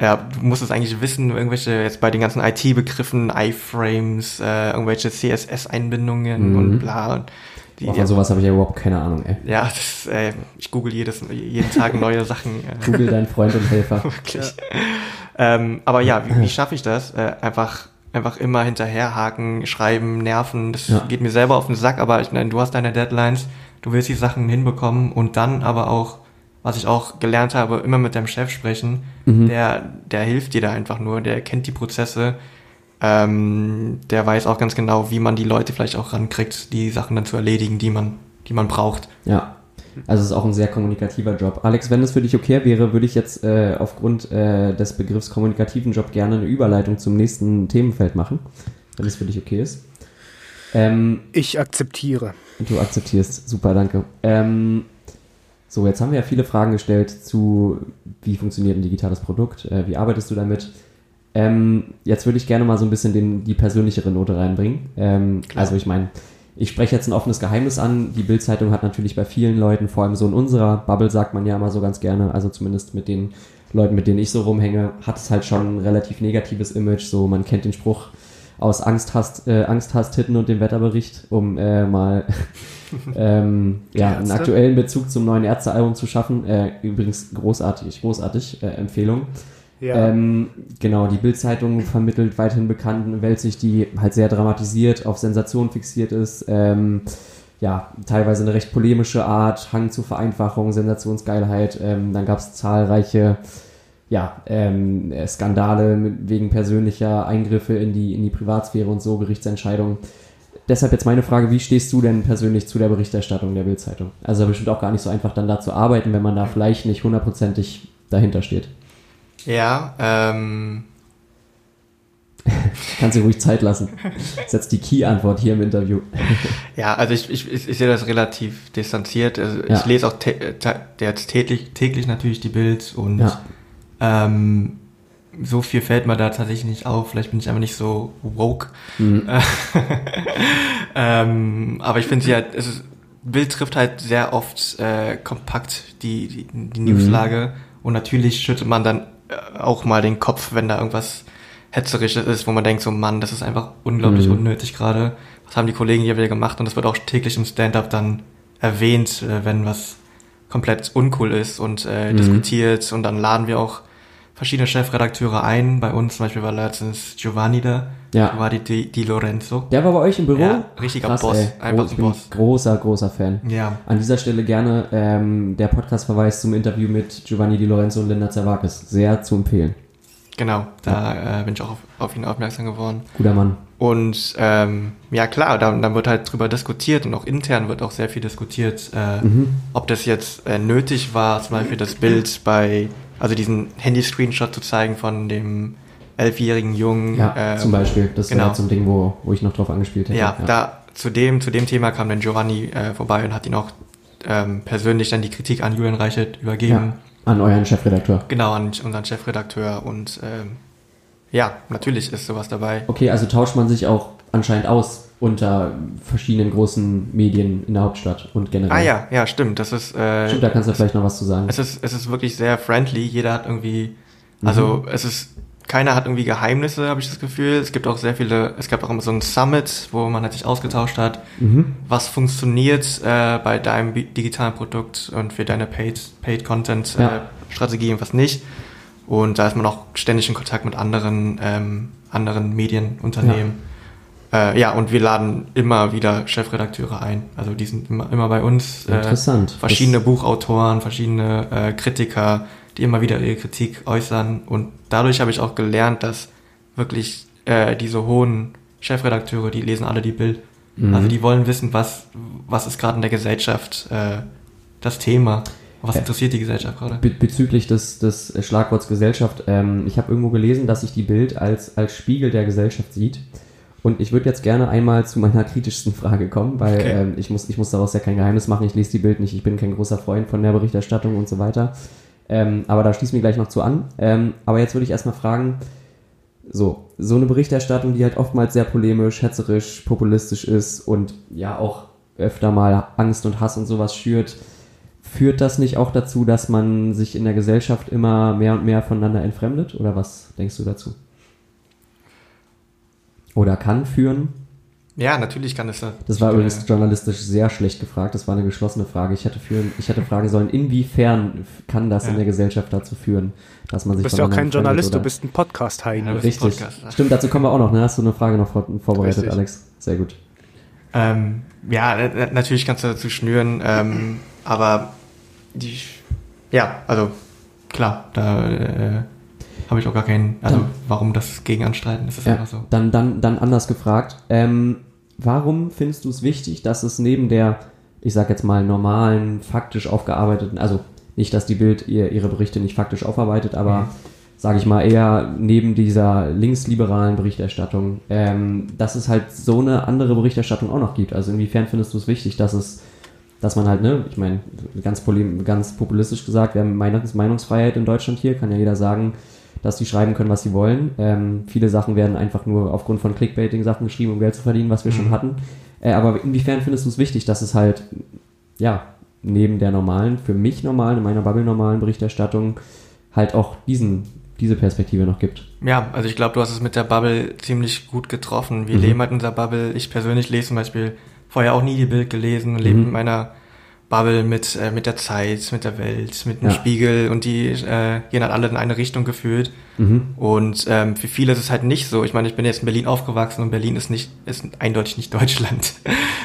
ja, du musst es eigentlich wissen, irgendwelche, jetzt bei den ganzen IT-Begriffen, iFrames, äh, irgendwelche CSS-Einbindungen Mhm. und bla. Und die, Boah, ja, von sowas habe ich ja überhaupt keine Ahnung, ey. ja, das, äh, ich google jedes, jeden Tag neue Sachen. Äh, Google dein Freund und Helfer. wirklich. Ähm, aber ja, wie, wie schaffe ich das? Äh, einfach, einfach immer hinterherhaken, schreiben, nerven. Das Ja. geht mir selber auf den Sack, aber ich meine, du hast deine Deadlines, du willst die Sachen hinbekommen und dann aber auch, was ich auch gelernt habe, immer mit deinem Chef sprechen. Mhm. Der, der hilft dir da einfach nur, der kennt die Prozesse. Ähm, der weiß auch ganz genau, wie man die Leute vielleicht auch rankriegt, die Sachen dann zu erledigen, die man, die man braucht. Ja. Also es ist auch ein sehr kommunikativer Job. Alex, wenn es für dich okay wäre, würde ich jetzt äh, aufgrund äh, des Begriffs kommunikativen Job gerne eine Überleitung zum nächsten Themenfeld machen, wenn es für dich okay ist. Ähm, Ich akzeptiere. du akzeptierst. Super, danke. Ähm, so, jetzt haben wir ja viele Fragen gestellt zu, wie funktioniert ein digitales Produkt, äh, wie arbeitest du damit. Ähm, jetzt würde ich gerne mal so ein bisschen den, die persönlichere Note reinbringen. Ähm, also ich meine, ich spreche jetzt ein offenes Geheimnis an. Die Bild-Zeitung hat natürlich bei vielen Leuten, vor allem so in unserer Bubble, sagt man ja immer so ganz gerne, also zumindest mit den Leuten, mit denen ich so rumhänge, hat es halt schon ein relativ negatives Image. So, man kennt den Spruch aus Angst hast, äh, Angst hast Hitten und dem Wetterbericht, um äh, mal ähm, ja, einen aktuellen Bezug zum neuen Ärztealbum zu schaffen. Äh, übrigens großartig, großartig, äh, Empfehlung. Ja. Ähm, genau, die Bild-Zeitung vermittelt weiterhin bekannten Weltsicht, die halt sehr dramatisiert, auf Sensation fixiert ist. Ähm, ja, teilweise eine recht polemische Art, Hang zur Vereinfachung, Sensationsgeilheit. Ähm, dann gab es zahlreiche ja, ähm, Skandale wegen persönlicher Eingriffe in die, in die Privatsphäre und so, Gerichtsentscheidungen. Deshalb jetzt meine Frage, wie stehst du denn persönlich zu der Berichterstattung der Bildzeitung? Also bestimmt auch gar nicht so einfach dann da zu arbeiten, wenn man da vielleicht nicht hundertprozentig dahinter steht. Ja, ähm. Kannst du ruhig Zeit lassen. Das ist jetzt die Key-Antwort hier im Interview. Ja, also ich, ich, ich, sehe das relativ distanziert. Also Ja. Ich lese auch jetzt täglich, täglich natürlich die Bild und Ja. ähm, so viel fällt mir da tatsächlich nicht auf. Vielleicht bin ich einfach nicht so woke. Mhm. ähm, aber ich finde sie halt, es ist, Bild trifft halt sehr oft äh, kompakt die, die, die Newslage und natürlich schüttet man dann äh, auch mal den Kopf, wenn da irgendwas hetzerisches ist, wo man denkt so, Mann, das ist einfach unglaublich Mhm. unnötig gerade. Was haben die Kollegen hier wieder gemacht? Und das wird auch täglich im Stand-up dann erwähnt, äh, wenn was komplett uncool ist und äh, Mhm. diskutiert und dann laden wir auch verschiedene Chefredakteure ein. Bei uns zum Beispiel war letztens Giovanni da, Ja. Giovanni Di, Di Lorenzo. Der war bei euch im Büro? Ja, richtiger Boss, einfach ich ein bin Boss. großer, großer Fan. Ja, An dieser Stelle gerne ähm, der Podcast-Verweis zum Interview mit Giovanni Di Lorenzo und Linda Zervakis. Sehr zu empfehlen. genau. Da äh, bin ich auch auf, auf ihn aufmerksam geworden. Guter Mann. Und ähm, ja klar, dann, dann wird halt drüber diskutiert und auch intern wird auch sehr viel diskutiert, äh, Mhm. ob das jetzt äh, nötig war, zum Beispiel das Bild bei, also diesen Handy-Screenshot zu zeigen von dem elfjährigen Jungen. Ja, äh, zum Beispiel. Das genau. wäre so ein Ding, wo, wo ich noch drauf angespielt hätte. Ja, da zu dem, zu dem Thema kam dann Giovanni äh, vorbei und hat ihn auch ähm, persönlich dann die Kritik an Julian Reichelt übergeben. ja. An euren Chefredakteur. Genau, an unseren Chefredakteur und ähm, ja, natürlich ist sowas dabei. Okay, also tauscht man sich auch anscheinend aus unter verschiedenen großen Medien in der Hauptstadt und generell. Ah ja, ja, stimmt. Das ist, äh, Stimmt, da kannst du vielleicht noch was zu sagen. es ist, es ist wirklich sehr friendly. Jeder hat irgendwie, also es ist, keiner hat irgendwie Geheimnisse, habe ich das Gefühl. Es gibt auch sehr viele, es gab auch immer so ein Summit, wo man halt sich ausgetauscht hat, Mhm. was funktioniert äh, bei deinem digitalen Produkt und für deine Paid, Paid Content äh, Ja. Strategie und was nicht. Und da ist man auch ständig in Kontakt mit anderen, ähm, anderen Medienunternehmen. Äh, ja, und wir laden immer wieder Chefredakteure ein. Also die sind immer, immer bei uns. Äh, Interessant. verschiedene Buchautoren, verschiedene äh, Kritiker, die immer wieder ihre Kritik äußern. Und dadurch habe ich auch gelernt, dass wirklich äh, diese hohen Chefredakteure, die lesen alle die Bild. Mhm. Also die wollen wissen, was, was ist gerade in der Gesellschaft äh, das Thema. Was interessiert die Gesellschaft gerade? Be bezüglich des, des Schlagworts Gesellschaft, ähm, ich habe irgendwo gelesen, dass sich die Bild als, als Spiegel der Gesellschaft sieht. Und ich würde jetzt gerne einmal zu meiner kritischsten Frage kommen, weil Okay. ähm, ich, muss, ich muss daraus ja kein Geheimnis machen, ich lese die Bild nicht, ich bin kein großer Freund von der Berichterstattung und so weiter. Ähm, aber da schließen wir gleich noch zu an. Ähm, aber jetzt würde ich erstmal fragen, so, so eine Berichterstattung, die halt oftmals sehr polemisch, hetzerisch, populistisch ist und ja auch öfter mal Angst und Hass und sowas schürt, führt das nicht auch dazu, dass man sich in der Gesellschaft immer mehr und mehr voneinander entfremdet? Oder was denkst du dazu? Oder kann führen? Ja, natürlich kann es das. Das war übrigens journalistisch sehr schlecht gefragt. Das war eine geschlossene Frage. Ich hätte, führen, ich hätte fragen sollen, inwiefern kann das in Ja. der Gesellschaft dazu führen, dass man Du sich bist ja auch kein Journalist, du oder- bist ein Podcast-Heini. Ja, du bist- Richtig. Podcast. Stimmt, dazu kommen wir auch noch. Ne? Hast du eine Frage noch vor, vorbereitet, Richtig. Alex? Sehr gut. Ähm, ja, na- na- natürlich kannst du dazu schnüren, ähm, aber die, ja, also klar, da äh, habe ich auch gar keinen, also Dann- warum das gegen anstreiten, das ist Ja, einfach so. dann, dann, dann anders gefragt. Ähm, warum findest du es wichtig, dass es neben der, ich sag jetzt mal, normalen, faktisch aufgearbeiteten, also nicht, dass die Bild ihr, ihre Berichte nicht faktisch aufarbeitet, aber Mhm. sage ich mal eher neben dieser linksliberalen Berichterstattung, ähm, dass es halt so eine andere Berichterstattung auch noch gibt. Also inwiefern findest du es wichtig, dass es, dass man halt, ne, ich meine, ganz, ganz populistisch gesagt, wir haben Meinungs Meinungsfreiheit in Deutschland hier, kann ja jeder sagen, dass die schreiben können, was sie wollen. Ähm, viele Sachen werden einfach nur aufgrund von Clickbaiting-Sachen geschrieben, um Geld zu verdienen, was wir schon Mhm. hatten. Äh, aber inwiefern findest du es wichtig, dass es halt, ja, neben der normalen, für mich normalen, in meiner Bubble normalen Berichterstattung halt auch diesen, diese Perspektive noch gibt? Ja, also ich glaube, du hast es mit der Bubble ziemlich gut getroffen. Wir Mhm. leben halt in unserer Bubble. Ich persönlich lese zum Beispiel vorher auch nie die Bild gelesen, lebe Mhm. in meiner Bubble mit, äh, mit der Zeit, mit der Welt, mit dem Ja. Spiegel und die äh, gehen halt alle in eine Richtung gefühlt. Mhm. Und ähm, für viele ist es halt nicht so. Ich meine, ich bin jetzt in Berlin aufgewachsen und Berlin ist nicht, ist eindeutig nicht Deutschland.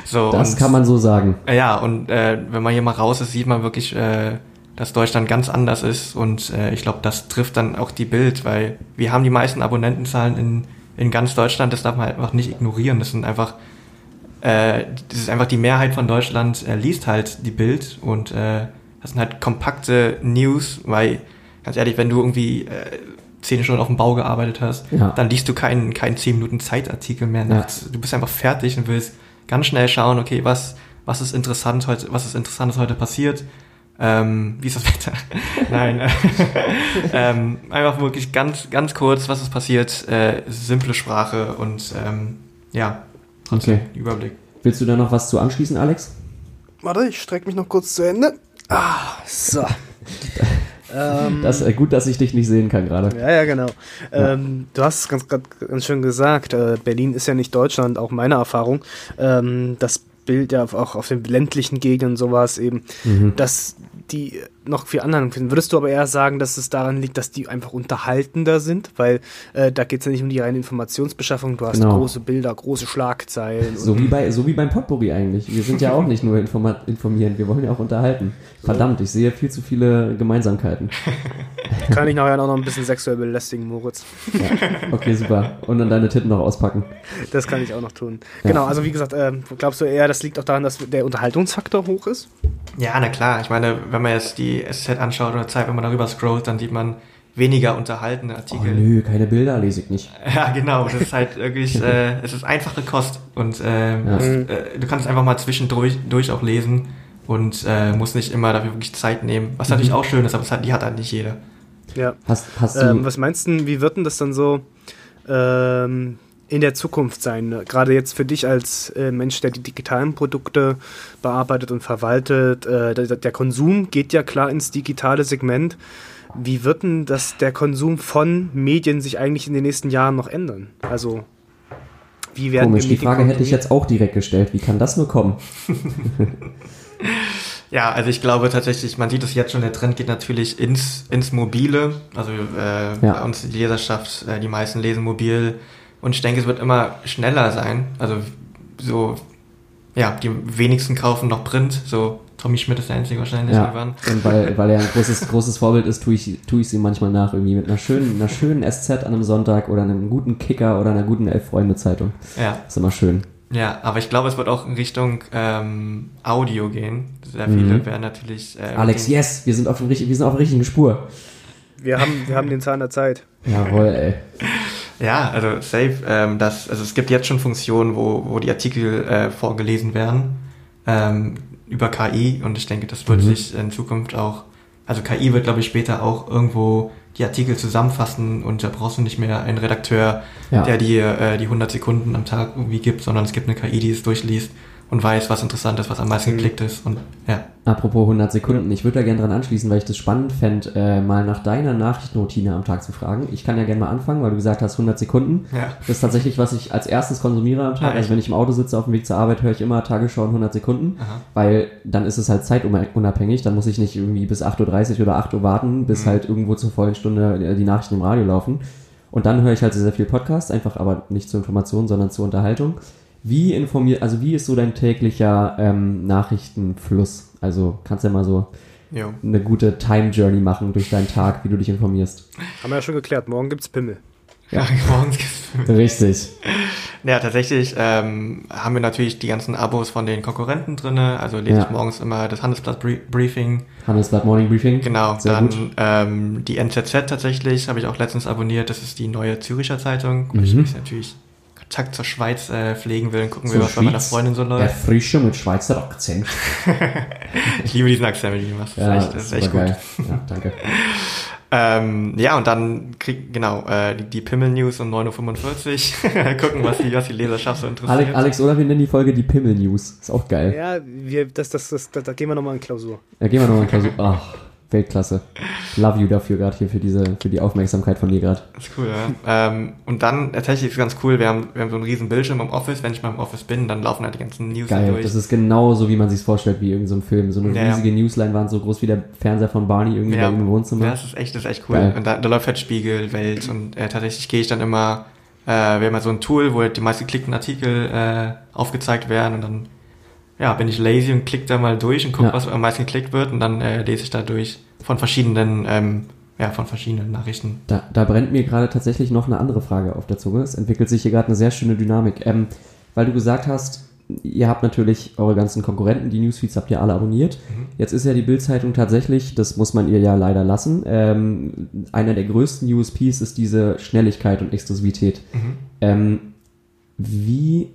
so Das und, kann man so sagen. äh, Ja, und äh, wenn man hier mal raus ist, sieht man wirklich, äh, dass Deutschland ganz anders ist und äh, ich glaube, das trifft dann auch die Bild, weil wir haben die meisten Abonnentenzahlen in, in ganz Deutschland, das darf man einfach nicht ignorieren. Das sind einfach, äh, das ist einfach die Mehrheit von Deutschland äh, liest halt die Bild und äh, das sind halt kompakte News, weil ganz ehrlich, wenn du irgendwie äh, zehn Stunden auf dem Bau gearbeitet hast, ja. dann liest du keinen keinen zehn Minuten Zeitartikel mehr nachts. Ja. Du bist einfach fertig und willst ganz schnell schauen, okay, was was ist interessant heute, was ist interessantes heute passiert ähm, wie ist das Wetter? Nein. Äh, ähm, einfach wirklich ganz, ganz kurz, was ist passiert. Äh, simple Sprache und ähm, ja, okay. Überblick. Willst du da noch was zu anschließen, Alex? Warte, ich strecke mich noch kurz zu Ende. Ah, so. das ist äh, gut, dass ich dich nicht sehen kann gerade. Ja, ja, genau. Ja. Ähm, du hast es ganz, ganz schön gesagt. Äh, Berlin ist ja nicht Deutschland, auch meine Erfahrung. Ähm, das Bild ja auch auf den ländlichen Gegenden sowas eben, mhm. dass die noch viel anderen finden. Würdest du aber eher sagen, dass es daran liegt, dass die einfach unterhaltender sind? Weil äh, da geht es ja nicht um die reine Informationsbeschaffung, du hast genau. große Bilder, große Schlagzeilen. So wie, bei, so wie beim Potpourri eigentlich. Wir sind ja auch nicht nur informieren, wir wollen ja auch unterhalten. Verdammt, ich sehe viel zu viele Gemeinsamkeiten. Kann ich nachher noch ein bisschen sexuell belästigen, Moritz. Ja. Okay, super. Und dann deine Titten noch auspacken. Das kann ich auch noch tun. Ja. Genau, also wie gesagt, äh, glaubst du eher, das liegt auch daran, dass der Unterhaltungsfaktor hoch ist? Ja, na klar. Ich meine, wenn man jetzt die SZ anschaut oder Zeit, wenn man darüber scrollt, dann sieht man weniger unterhaltene Artikel. Oh, nö, keine Bilder lese ich nicht. Ja, genau. Das ist halt wirklich, äh, es ist einfache Kost und äh, ja. äh, du kannst einfach mal zwischendurch durch auch lesen und äh, musst nicht immer dafür wirklich Zeit nehmen. Was mhm. natürlich auch schön ist, aber hat, die hat halt nicht jeder. Ja. Hast, hast du ähm, was meinst du, wie wird denn das dann so? Ähm, in der Zukunft sein? Gerade jetzt für dich als äh, Mensch, der die digitalen Produkte bearbeitet und verwaltet. Äh, der, der, Konsum geht ja klar ins digitale Segment. Wie wird denn das, der Konsum von Medien sich eigentlich in den nächsten Jahren noch ändern? Also, wie werden Komisch, die Frage hätte ich jetzt auch direkt gestellt. Wie kann das nur kommen? Ja, also ich glaube tatsächlich, man sieht es jetzt schon, der Trend geht natürlich ins, ins Mobile. Also äh, ja. bei uns die Leserschaft, äh, die meisten lesen mobil, und ich denke, es wird immer schneller sein. Also so, ja, die wenigsten kaufen noch Print. So Tommy Schmidt ist der Einzige wahrscheinlich ja. irgendwann. Und weil, weil er ein großes, großes Vorbild ist, tue ich, tue ich es ihm manchmal nach, irgendwie mit einer schönen, einer schönen SZ an einem Sonntag oder einem guten Kicker oder einer guten Elf-Freunde-Zeitung. Ja. Ist immer schön. Ja, aber ich glaube, es wird auch in Richtung ähm, Audio gehen. Sehr viele mhm. werden natürlich. Äh, Alex, yes, wir sind auf, dem, wir sind auf der richtigen Spur. Wir haben, wir haben den Zahn der Zeit. Jawohl, ey. Ja, also safe. Ähm, das, also es gibt jetzt schon Funktionen, wo, wo die Artikel äh, vorgelesen werden ähm, über KI und ich denke, das wird mhm. sich in Zukunft auch, also KI wird, glaube ich, später auch irgendwo die Artikel zusammenfassen und da brauchst du nicht mehr einen Redakteur, ja. der dir äh, die 100 Sekunden am Tag irgendwie gibt, sondern es gibt eine KI, die es durchliest und weiß, was interessant ist, was am meisten mhm. geklickt ist. Und, ja. Apropos 100 Sekunden, ich würde da gerne dran anschließen, weil ich das spannend fände, äh, mal nach deiner Nachrichtenroutine am Tag zu fragen. Ich kann ja gerne mal anfangen, weil du gesagt hast 100 Sekunden. Ja. Das ist tatsächlich, was ich als erstes konsumiere am Tag. Ah, also wenn ich im Auto sitze auf dem Weg zur Arbeit, höre ich immer Tagesschau 100 Sekunden, Aha. weil dann ist es halt zeitunabhängig. Dann muss ich nicht irgendwie bis 8.30 Uhr oder 8 Uhr warten, bis mhm. halt irgendwo zur vollen Stunde die Nachrichten im Radio laufen. Und dann höre ich halt sehr, sehr viel Podcast, einfach aber nicht zur Information, sondern zur Unterhaltung. Wie informiert, also wie ist so dein täglicher ähm, Nachrichtenfluss? Also kannst du ja mal so jo. eine gute Time Journey machen durch deinen Tag, wie du dich informierst. Haben wir ja schon geklärt, morgen gibt's Pimmel. Ja, morgen gibt's Pimmel. Richtig. Ja, tatsächlich ähm, haben wir natürlich die ganzen Abos von den Konkurrenten drin. Also lese ja. ich morgens immer das Handelsblatt Briefing. Handelsblatt Morning Briefing. Genau, Sehr dann ähm, die NZZ tatsächlich, habe ich auch letztens abonniert. Das ist die neue Züricher Zeitung. Mhm. Ich mich natürlich Kontakt zur Schweiz äh, pflegen will, gucken wir, was Schweiz, bei meiner Freundin so läuft. Der frische mit Schweizer Akzent. ich liebe diesen Akzent, den du machst. Ja, das ist echt, das ist echt gut. Ja, danke. ähm, ja, und dann krieg, genau, äh, die, die Pimmel-News um 9.45 Uhr. gucken, was die, was die Leserschaft so interessiert. Alex, Alex oder wir nennen die Folge die Pimmel-News. Ist auch geil. Ja, wir, das, das, das, da, da gehen wir nochmal in Klausur. Da gehen wir nochmal in Klausur. Ach. Weltklasse. Love you dafür gerade hier für diese, für die Aufmerksamkeit von dir gerade. Das ist cool, ja. Ähm, und dann tatsächlich ist es ganz cool, wir haben, wir haben so einen riesen Bildschirm im Office. Wenn ich mal im Office bin, dann laufen halt die ganzen News Geil, durch. Das ist genau so, wie man sich vorstellt, wie irgendein so Film. So eine ja, riesige ja. Newsline so groß wie der Fernseher von Barney irgendwie ja, im Wohnzimmer. Ja, das ist echt, das ist echt cool. Geil. Und da, da läuft halt Spiegel, Welt und äh, tatsächlich gehe ich dann immer, äh, wir haben halt so ein Tool, wo halt die meisten geklickten Artikel äh, aufgezeigt werden und dann ja, bin ich lazy und klick da mal durch und gucke, ja. was am meisten geklickt wird und dann äh, lese ich da durch von verschiedenen, ähm, ja, von verschiedenen Nachrichten. Da, da brennt mir gerade tatsächlich noch eine andere Frage auf der Zunge. Es entwickelt sich hier gerade eine sehr schöne Dynamik. Ähm, weil du gesagt hast, ihr habt natürlich eure ganzen Konkurrenten, die Newsfeeds habt ihr alle abonniert. Mhm. Jetzt ist ja die Bildzeitung tatsächlich, das muss man ihr ja leider lassen, ähm, einer der größten USPs ist diese Schnelligkeit und Exklusivität. Mhm. Ähm, wie,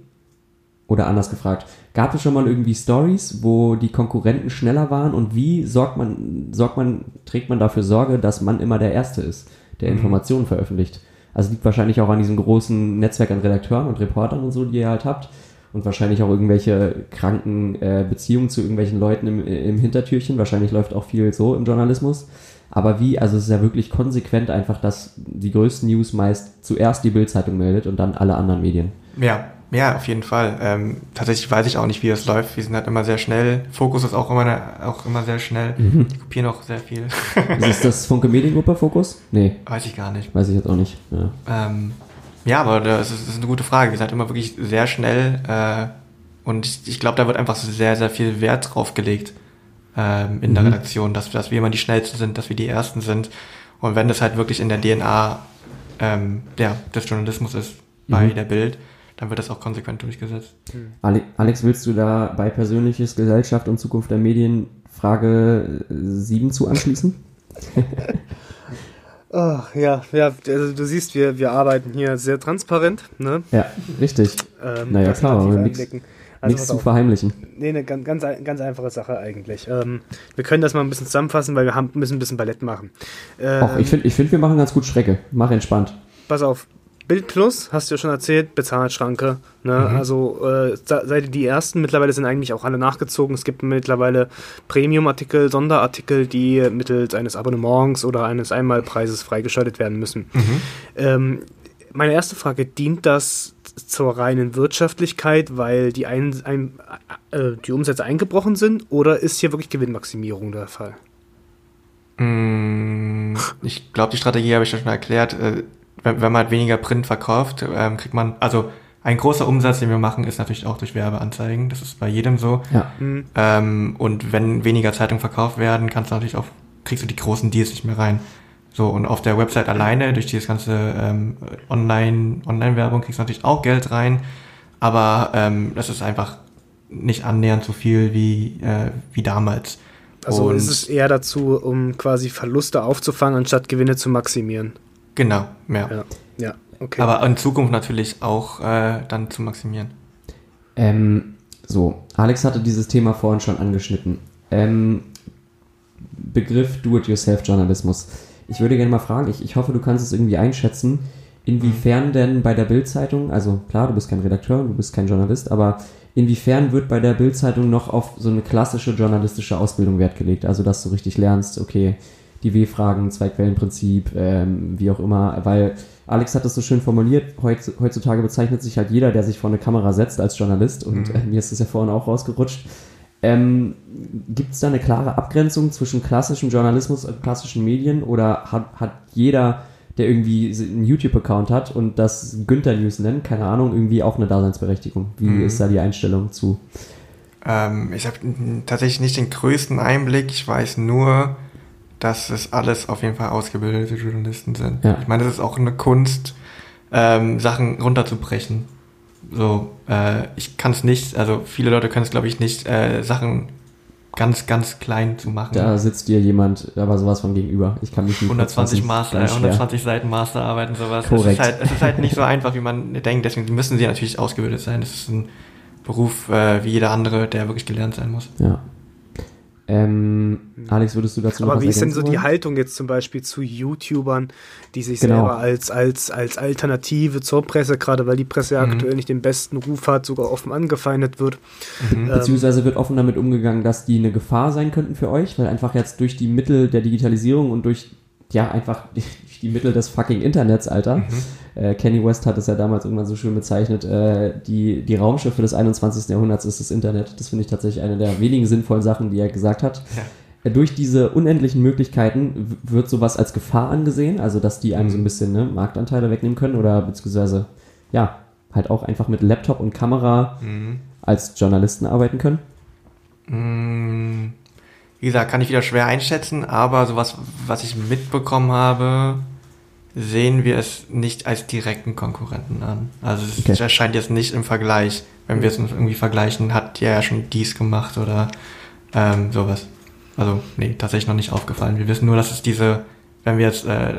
oder anders gefragt, gab es schon mal irgendwie Stories, wo die Konkurrenten schneller waren und wie sorgt man, sorgt man, trägt man dafür Sorge, dass man immer der Erste ist, der mhm. Informationen veröffentlicht? Also liegt wahrscheinlich auch an diesem großen Netzwerk an Redakteuren und Reportern und so, die ihr halt habt und wahrscheinlich auch irgendwelche kranken äh, Beziehungen zu irgendwelchen Leuten im, im Hintertürchen. Wahrscheinlich läuft auch viel so im Journalismus. Aber wie, also es ist ja wirklich konsequent einfach, dass die größten News meist zuerst die Bildzeitung meldet und dann alle anderen Medien. Ja, ja, auf jeden Fall. Ähm, tatsächlich weiß ich auch nicht, wie das läuft. Wir sind halt immer sehr schnell. Fokus ist auch immer, auch immer sehr schnell. Mhm. Die kopieren auch sehr viel. ist das Funke Mediengruppe Fokus? Nee. Weiß ich gar nicht. Weiß ich jetzt auch nicht. Ja. Ähm, ja, aber das ist, das ist eine gute Frage. Wir sind halt immer wirklich sehr schnell äh, und ich, ich glaube, da wird einfach sehr, sehr viel Wert drauf gelegt ähm, in mhm. der Redaktion, dass, dass wir immer die Schnellsten sind, dass wir die Ersten sind. Und wenn das halt wirklich in der DNA ähm, ja, des Journalismus ist, bei mhm. der Bild, dann wird das auch konsequent durchgesetzt. Alex, willst du da bei Persönliches, Gesellschaft und Zukunft der Medien Frage 7 zu anschließen? Ach, ja, ja, also du siehst, wir, wir arbeiten hier sehr transparent, ne? Ja, richtig. Ähm, naja, klar, aber nichts also zu verheimlichen. Nee, eine ganz, ganz, ganz einfache Sache eigentlich. Ähm, wir können das mal ein bisschen zusammenfassen, weil wir haben, müssen ein bisschen Ballett machen. Ähm, Och, ich finde, ich find, wir machen ganz gut Strecke. Mach entspannt. Pass auf, Bild Plus, hast du ja schon erzählt, Bezahlschranke. Ne? Mhm. Also äh, seid ihr die Ersten. Mittlerweile sind eigentlich auch alle nachgezogen. Es gibt mittlerweile Premium-Artikel, Sonderartikel, die mittels eines Abonnements oder eines Einmalpreises freigeschaltet werden müssen. Mhm. Ähm, meine erste Frage, dient das zur reinen Wirtschaftlichkeit, weil die, ein, ein, äh, die Umsätze eingebrochen sind, oder ist hier wirklich Gewinnmaximierung der Fall? Mm, ich glaube, die Strategie habe ich schon erklärt. Wenn, wenn man halt weniger Print verkauft, ähm, kriegt man, also ein großer Umsatz, den wir machen, ist natürlich auch durch Werbeanzeigen. Das ist bei jedem so. Ja. Mhm. Ähm, und wenn weniger Zeitungen verkauft werden, kannst du natürlich auch, kriegst du die großen Deals nicht mehr rein. So, und auf der Website alleine, durch dieses ganze ähm, Online, Online-Werbung, kriegst du natürlich auch Geld rein. Aber ähm, das ist einfach nicht annähernd so viel wie, äh, wie damals. Also und ist es eher dazu, um quasi Verluste aufzufangen, anstatt Gewinne zu maximieren. Genau, ja. Ja, ja okay. Aber in Zukunft natürlich auch äh, dann zu maximieren. Ähm, so, Alex hatte dieses Thema vorhin schon angeschnitten. Ähm, Begriff Do-it-yourself-Journalismus. Ich würde gerne mal fragen, ich, ich hoffe, du kannst es irgendwie einschätzen, inwiefern denn bei der Bild-Zeitung, also klar, du bist kein Redakteur, du bist kein Journalist, aber inwiefern wird bei der Bild-Zeitung noch auf so eine klassische journalistische Ausbildung Wert gelegt? Also, dass du richtig lernst, okay, die W-Fragen, Zwei-Quellen-Prinzip, ähm, wie auch immer, weil Alex hat das so schön formuliert, heutzutage bezeichnet sich halt jeder, der sich vor eine Kamera setzt als Journalist und mhm. äh, mir ist das ja vorhin auch rausgerutscht. Ähm, Gibt es da eine klare Abgrenzung zwischen klassischem Journalismus und klassischen Medien oder hat, hat jeder, der irgendwie einen YouTube-Account hat und das Günther News nennt, keine Ahnung, irgendwie auch eine Daseinsberechtigung? Wie mhm. ist da die Einstellung zu? Ähm, ich habe tatsächlich nicht den größten Einblick, ich weiß nur, dass es alles auf jeden Fall ausgebildete Journalisten sind. Ja. Ich meine, es ist auch eine Kunst, ähm, Sachen runterzubrechen. So, äh, ich kann es nicht, also viele Leute können es, glaube ich, nicht, äh, Sachen ganz, ganz klein zu machen. Da sitzt dir jemand, aber sowas von gegenüber. Ich kann mich nicht 120 Master, 120 Seiten Masterarbeiten, sowas. Korrekt. Es ist, halt, es ist halt nicht so einfach, wie man denkt, deswegen müssen sie natürlich ausgebildet sein. Das ist ein Beruf äh, wie jeder andere, der wirklich gelernt sein muss. Ja. Ähm, Alex, würdest du dazu noch Aber wie ist denn so wollen? die Haltung jetzt zum Beispiel zu YouTubern, die sich genau. selber als, als, als Alternative zur Presse, gerade weil die Presse mhm. aktuell nicht den besten Ruf hat, sogar offen angefeindet wird? Mhm. Ähm, Beziehungsweise wird offen damit umgegangen, dass die eine Gefahr sein könnten für euch, weil einfach jetzt durch die Mittel der Digitalisierung und durch ja, einfach die, die Mittel des fucking Internets, Alter. Mhm. Äh, Kenny West hat es ja damals irgendwann so schön bezeichnet, äh, die, die Raumschiffe des 21. Jahrhunderts ist das Internet. Das finde ich tatsächlich eine der wenigen sinnvollen Sachen, die er gesagt hat. Ja. Äh, durch diese unendlichen Möglichkeiten wird sowas als Gefahr angesehen, also dass die einem so ein mhm. bisschen ne, Marktanteile wegnehmen können oder beziehungsweise, ja, halt auch einfach mit Laptop und Kamera mhm. als Journalisten arbeiten können? Wie gesagt, kann ich wieder schwer einschätzen, aber sowas, was ich mitbekommen habe, sehen wir es nicht als direkten Konkurrenten an. Also es okay. erscheint jetzt nicht im Vergleich. Wenn wir es irgendwie vergleichen, hat ja schon dies gemacht oder ähm, sowas. Also, nee, tatsächlich noch nicht aufgefallen. Wir wissen nur, dass es diese, wenn wir jetzt äh,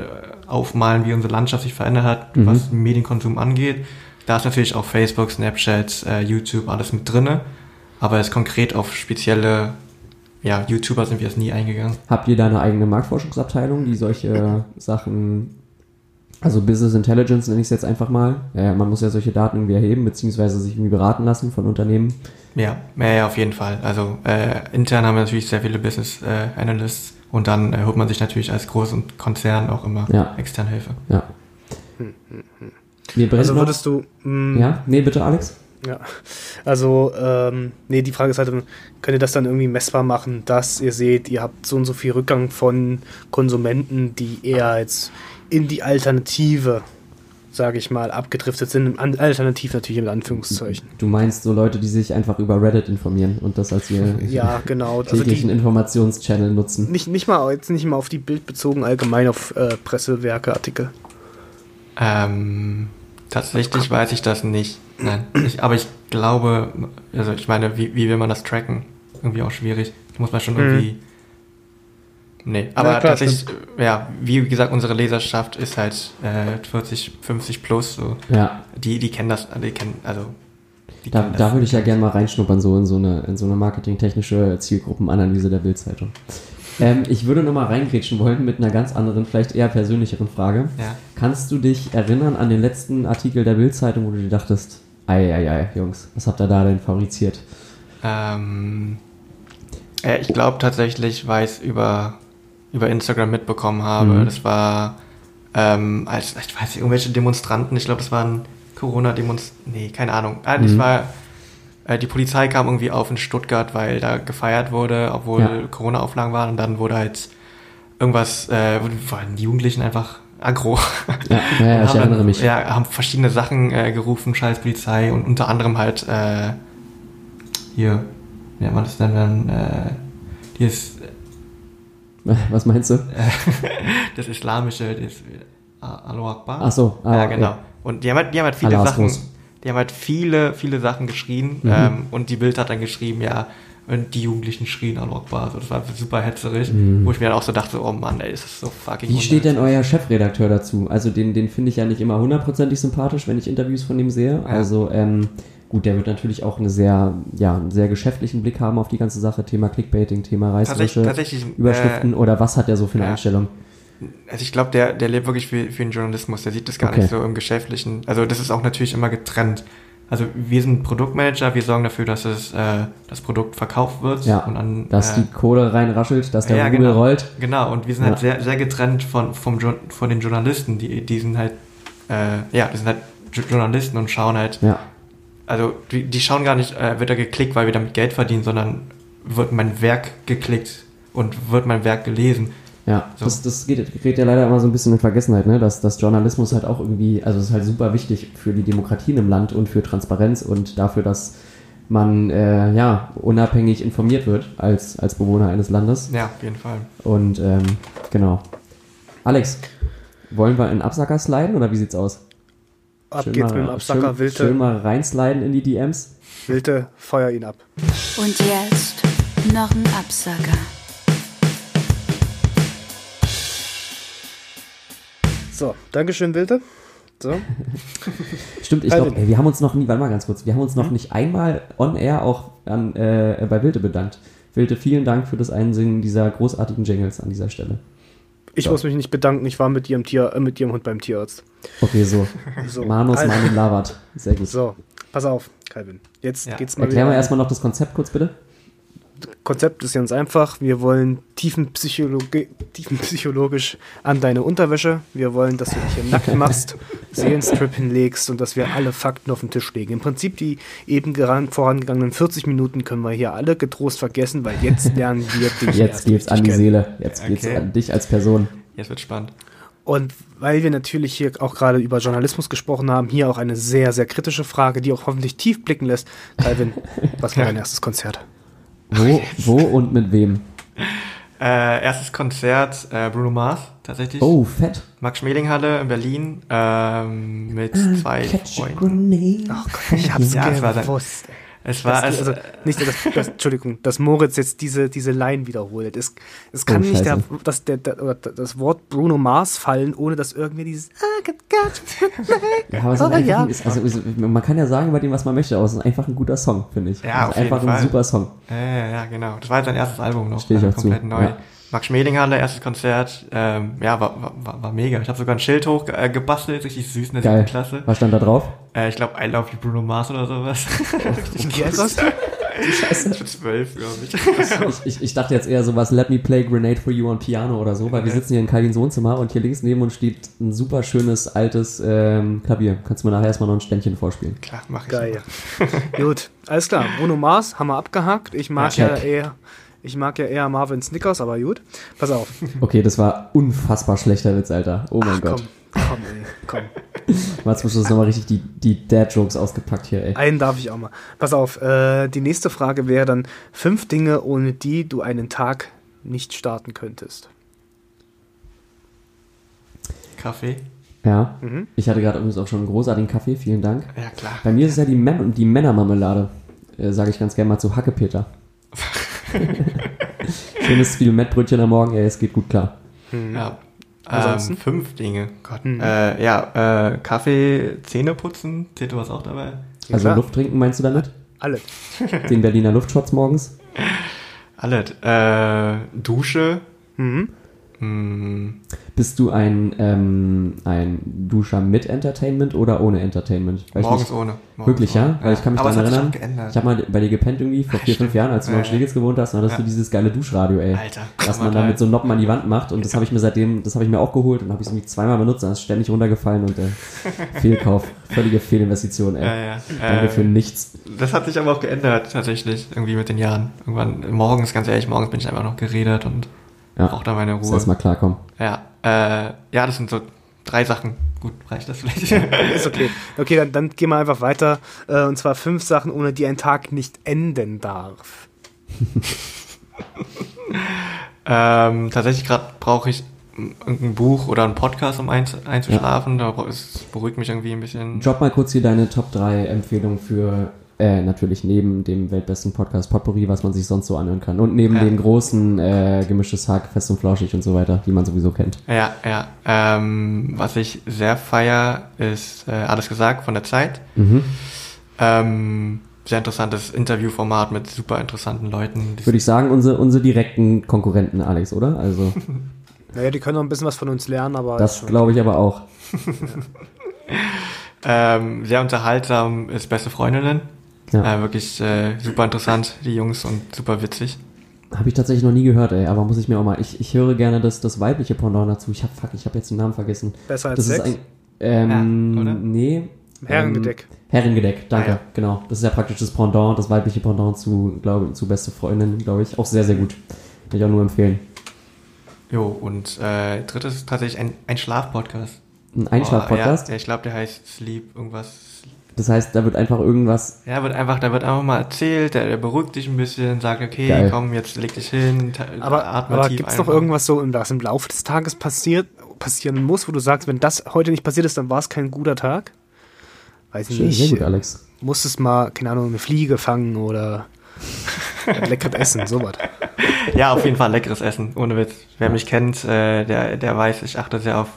aufmalen, wie unsere Landschaft sich verändert hat, mhm. was Medienkonsum angeht, da ist natürlich auch Facebook, Snapchat, äh, YouTube, alles mit drinne. Aber jetzt konkret auf spezielle ja, YouTuber sind wir jetzt nie eingegangen. Habt ihr da eine eigene Marktforschungsabteilung, die solche Sachen, also Business Intelligence nenne ich es jetzt einfach mal. Ja, man muss ja solche Daten irgendwie erheben, beziehungsweise sich irgendwie beraten lassen von Unternehmen. Ja, ja, auf jeden Fall. Also äh, intern haben wir natürlich sehr viele Business äh, Analysts und dann äh, holt man sich natürlich als großen Konzern auch immer ja. externe Hilfe. Ja. Hm, hm, hm. also würdest du. Mh, hm, ja, nee, bitte, Alex. Ja, also, ähm, nee, die Frage ist halt, könnt ihr das dann irgendwie messbar machen, dass ihr seht, ihr habt so und so viel Rückgang von Konsumenten, die eher jetzt in die Alternative, sage ich mal, abgedriftet sind. Alternativ natürlich mit Anführungszeichen. Du meinst so Leute, die sich einfach über Reddit informieren und das als ihr ja, genau. Täglichen also Informationschannel nutzen? Nicht, nicht mal, jetzt nicht mal auf die Bild bezogen, allgemein auf äh, Pressewerke, Artikel. Ähm, tatsächlich weiß ich das nicht. Nein, ich, aber ich glaube, also ich meine, wie, wie will man das tracken? Irgendwie auch schwierig. Das muss man schon irgendwie. Mhm. Nee, aber ja, klar, tatsächlich, stimmt. ja, wie gesagt, unsere Leserschaft ist halt äh, 40, 50 plus. So. Ja. Die, die kennen das, die kennen, also. Die da, da würde ich ja gerne mal reinschnuppern, so in so eine, in so eine marketingtechnische Zielgruppenanalyse der Bildzeitung. Ähm, ich würde nochmal reingrätschen wollen mit einer ganz anderen, vielleicht eher persönlicheren Frage. Ja. Kannst du dich erinnern an den letzten Artikel der Bildzeitung, wo du dir dachtest, Eieiei, Jungs, was habt ihr da denn fabriziert? Ähm, äh, ich glaube tatsächlich, weil ich es über, über Instagram mitbekommen habe. Mhm. Das war, ähm, als, ich weiß nicht, irgendwelche Demonstranten, ich glaube, das waren Corona-Demonstranten, nee, keine Ahnung. Ah, das mhm. war, äh, die Polizei kam irgendwie auf in Stuttgart, weil da gefeiert wurde, obwohl ja. Corona-Auflagen waren und dann wurde halt irgendwas, äh, waren die Jugendlichen einfach aggro. Ja, ja, ich erinnere mich. Ja, haben verschiedene Sachen äh, gerufen, scheiß Polizei und unter anderem halt äh, hier, wie nennt man das denn dann? Äh, ist. Was meinst du? das Islamische, das Alo Akbar. Ach so, ah, ja, genau. Ja. Und die haben halt, die haben halt viele Allah Sachen, die haben halt viele, viele Sachen geschrien mhm. ähm, und die Bild hat dann geschrieben, ja, und die Jugendlichen schrien an Rockbar. Also das war super hetzerig, mhm. wo ich mir dann auch so dachte, oh Mann, ey, ist das so fucking Wie steht denn euer Chefredakteur dazu? Also den, den finde ich ja nicht immer hundertprozentig sympathisch, wenn ich Interviews von ihm sehe. Ja. Also ähm, gut, der wird natürlich auch eine sehr, ja, einen sehr geschäftlichen Blick haben auf die ganze Sache, Thema Clickbaiting, Thema reißerische tatsächlich, Überschriften äh, oder was hat er so für eine ja. Einstellung? Also ich glaube, der, der lebt wirklich für, für den Journalismus, der sieht das gar okay. nicht so im Geschäftlichen. Also das ist auch natürlich immer getrennt. Also wir sind Produktmanager, wir sorgen dafür, dass es äh, das Produkt verkauft wird. Ja, und dann, dass äh, die Kohle reinraschelt, dass der ja, Rubel genau, rollt. Genau, und wir sind halt ja. halt sehr, sehr getrennt von, vom, von den Journalisten. Die, die sind halt, äh, ja, die sind halt Journalisten und schauen halt, ja. also die, die schauen gar nicht, äh, wird da geklickt, weil wir damit Geld verdienen, sondern wird mein Werk geklickt und wird mein Werk gelesen. Ja, so. das, das geht, geht ja leider immer so ein bisschen in Vergessenheit, ne? dass, dass Journalismus halt auch irgendwie, also es ist halt super wichtig für die Demokratien im Land und für Transparenz und dafür, dass man äh, ja unabhängig informiert wird als, als Bewohner eines Landes. Ja, auf jeden Fall. Und ähm, genau. Alex, wollen wir in Absacker sliden oder wie sieht's aus? Ab schön geht's mal, mit dem Absacker, schön, Wilte. Schön mal reinsliden in die DMs. Wilte, feuer ihn ab. Und jetzt noch ein Absacker. So, Dankeschön, Wilde. So. Stimmt, ich glaube, wir haben uns noch nie, warte mal ganz kurz, wir haben uns noch hm? nicht einmal on air auch an, äh, bei Wilde bedankt. Wilde, vielen Dank für das Einsingen dieser großartigen Jingles an dieser Stelle. Ich so. muss mich nicht bedanken, ich war mit ihrem Tier, äh, mit ihrem Hund beim Tierarzt. Okay, so. so. Manus, also. Manum, Lavat. Sehr gut. So, pass auf, Calvin. Jetzt ja. geht's mal Erklären wir erstmal noch das Konzept kurz, bitte. Konzept ist ganz einfach. Wir wollen tiefenpsychologi tiefenpsychologisch an deine Unterwäsche. Wir wollen, dass du dich hier nackt machst, Seelenstrip hinlegst und dass wir alle Fakten auf den Tisch legen. Im Prinzip die eben vorangegangenen 40 Minuten können wir hier alle getrost vergessen, weil jetzt lernen wir dich Jetzt geht's an die Seele. Jetzt okay. geht's an dich als Person. Jetzt wird spannend. Und weil wir natürlich hier auch gerade über Journalismus gesprochen haben, hier auch eine sehr, sehr kritische Frage, die auch hoffentlich tief blicken lässt. Calvin, was war dein erstes Konzert? Wo, wo und mit wem? Äh, erstes Konzert äh, Bruno Mars tatsächlich. Oh, fett. Max Schmelinghalle in Berlin ähm, mit zwei Freunden. Ach Gott, ich hab's Ja, gewusst. Es war Das, es, also nicht, das, das, Entschuldigung, dass Moritz jetzt diese, diese Line wiederholt. Es, es kann Oh, nicht der, das, der, der, das Wort Bruno Mars fallen, ohne dass irgendwie dieses got Ja, aber es Oh, ja. ist, also, man kann ja sagen über den, was man möchte, aber es ist einfach ein guter Song, finde ich. Ja, es auf einfach jeden ein Fall. super Song. Ja, ja, ja, genau. Das war jetzt sein erstes Album noch. Steh ich äh, auch zu, komplett neu. ja. Max Schmelinghalle, erstes Konzert. Ähm, ja, war, war- war, mega. Ich habe sogar ein Schild hoch äh, gebastelt, richtig süß in der Geil. siebten Klasse. Was stand da drauf? Äh, ich glaube, I love you Bruno Mars oder sowas. Alt warst du? Scheiße. Ich bin zwölf, glaube ich. Ich, ich, ich dachte jetzt eher sowas, let me play Grenade for you on Piano oder so, weil wir sitzen hier in Calvins Wohnzimmer und hier links neben uns steht ein super schönes altes ähm, Klavier. Kannst du mir nachher erstmal noch ein Ständchen vorspielen? Klar, mach ich. Geil. Gut, alles klar. Bruno Mars haben wir abgehakt. Ich mag ja, check. eher. Ich mag ja eher Marvin Snickers, aber gut. Pass auf. Okay, das war unfassbar schlechter Witz, Alter. Oh mein Ach, Gott. komm, komm, ey, komm. Mal zum Schluss nochmal richtig die, die Dad-Jokes ausgepackt hier, ey. Einen darf ich auch mal. Pass auf, äh, die nächste Frage wäre dann fünf Dinge, ohne die du einen Tag nicht starten könntest. Kaffee. Ja. Mhm. Ich hatte gerade übrigens auch schon einen großartigen Kaffee, vielen Dank. Ja, klar. Bei mir ist es ja die, Män die Männermarmelade, äh, sage ich ganz gerne mal zu Hackepeter. Schönes viel Mettbrötchen am Morgen, ey, es geht gut klar. Ja. Ansonsten? Ähm, fünf Dinge. Gott. Mhm. Äh, ja, äh, Kaffee, Zähne putzen. Zählt was auch dabei? Also klar. Luft trinken meinst du damit? Alle. Den Berliner Luftschutz morgens? Alles. Äh, Dusche. Mhm. Hm, Bist du ein, ähm, ein Duscher mit Entertainment oder ohne Entertainment? Ich morgens ohne. Morgens Wirklich, ja? ohne. Weil ich kann mich Aber daran erinnern. geändert. Ich habe mal bei dir gepennt irgendwie vor vier, fünf Jahren, als du noch in Ja, ja. Schlegels gewohnt hast, dann hattest du Ja. dieses geile Duschradio, ey. Alter. Was man da mit so geil. Noppen an die Wand macht und das habe ich mir seitdem, das habe ich mir auch geholt und habe ich es irgendwie zweimal benutzt, dann ist ständig runtergefallen und äh, Fehlkauf, völlige Fehlinvestition, ey. Ja, ja. Danke Äh, für nichts. Das hat sich aber auch geändert, tatsächlich, irgendwie mit den Jahren. Irgendwann, morgens, ganz ehrlich, morgens bin ich einfach noch geredet und Ja, brauche da meine muss Ruhe. erstmal klarkommen. Ja, äh, ja, das sind so drei Sachen. Gut, reicht das vielleicht? Ist okay. Okay, dann, dann gehen wir einfach weiter. Äh, und zwar fünf Sachen, ohne die ein Tag nicht enden darf. ähm, tatsächlich gerade brauche ich irgendein Buch oder einen Podcast, um einz einzuschlafen. Da bra- es beruhigt mich irgendwie ein bisschen. Drop mal kurz hier deine Top 3 Empfehlungen für, äh, natürlich neben dem weltbesten Podcast Potpourri, was man sich sonst so anhören kann. Und neben Ja. den großen äh, gemischtes Hack, fest und flauschig und so weiter, die man sowieso kennt. Ja, ja. Ähm, was ich sehr feier, ist äh, alles gesagt von der Zeit. Mhm. Ähm, sehr interessantes Interviewformat mit super interessanten Leuten. Würde ich sagen, unsere, unsere direkten Konkurrenten, Alex, oder? Also, Naja, die können noch ein bisschen was von uns lernen, aber. das glaube ich aber auch. ähm, sehr unterhaltsam ist Beste Freundinnen. Ja. Äh, wirklich äh, super interessant, die Jungs, und super witzig. Habe ich tatsächlich noch nie gehört, ey, aber muss ich mir auch mal. Ich, ich höre gerne das, das weibliche Pendant dazu. Ich hab, fuck, ich habe jetzt den Namen vergessen. Besser als Das ist Sex. ein. Ähm, Ja, oder? nee. Herrengedeck. Ähm, Herrengedeck, danke, Ah, ja. genau. Das ist ja praktisch das Pendant, das weibliche Pendant zu, glaube zu beste Freundin, glaube ich. Auch sehr, sehr gut. Kann ich auch nur empfehlen. Jo, und äh, drittes ist tatsächlich ein, ein Schlafpodcast. Ein Einschlaf-Podcast. Oh, ja, ich glaube, der heißt Sleep irgendwas. Das heißt, da wird einfach irgendwas. Ja, wird einfach, da wird einfach mal erzählt, der, der beruhigt dich ein bisschen, sagt, okay, Geil. komm, jetzt leg dich hin, Aber, atme aber tief gibt es noch einfach. irgendwas so, was im Laufe des Tages passiert, passieren muss, wo du sagst, wenn das heute nicht passiert ist, dann war es kein guter Tag? Weiß ich nicht. sehr gut, Alex. Musstest mal, keine Ahnung, eine Fliege fangen oder leckeres Essen, sowas. Ja, auf jeden Fall leckeres Essen, ohne Witz. Wer mich kennt, äh, der, der weiß, ich achte sehr auf,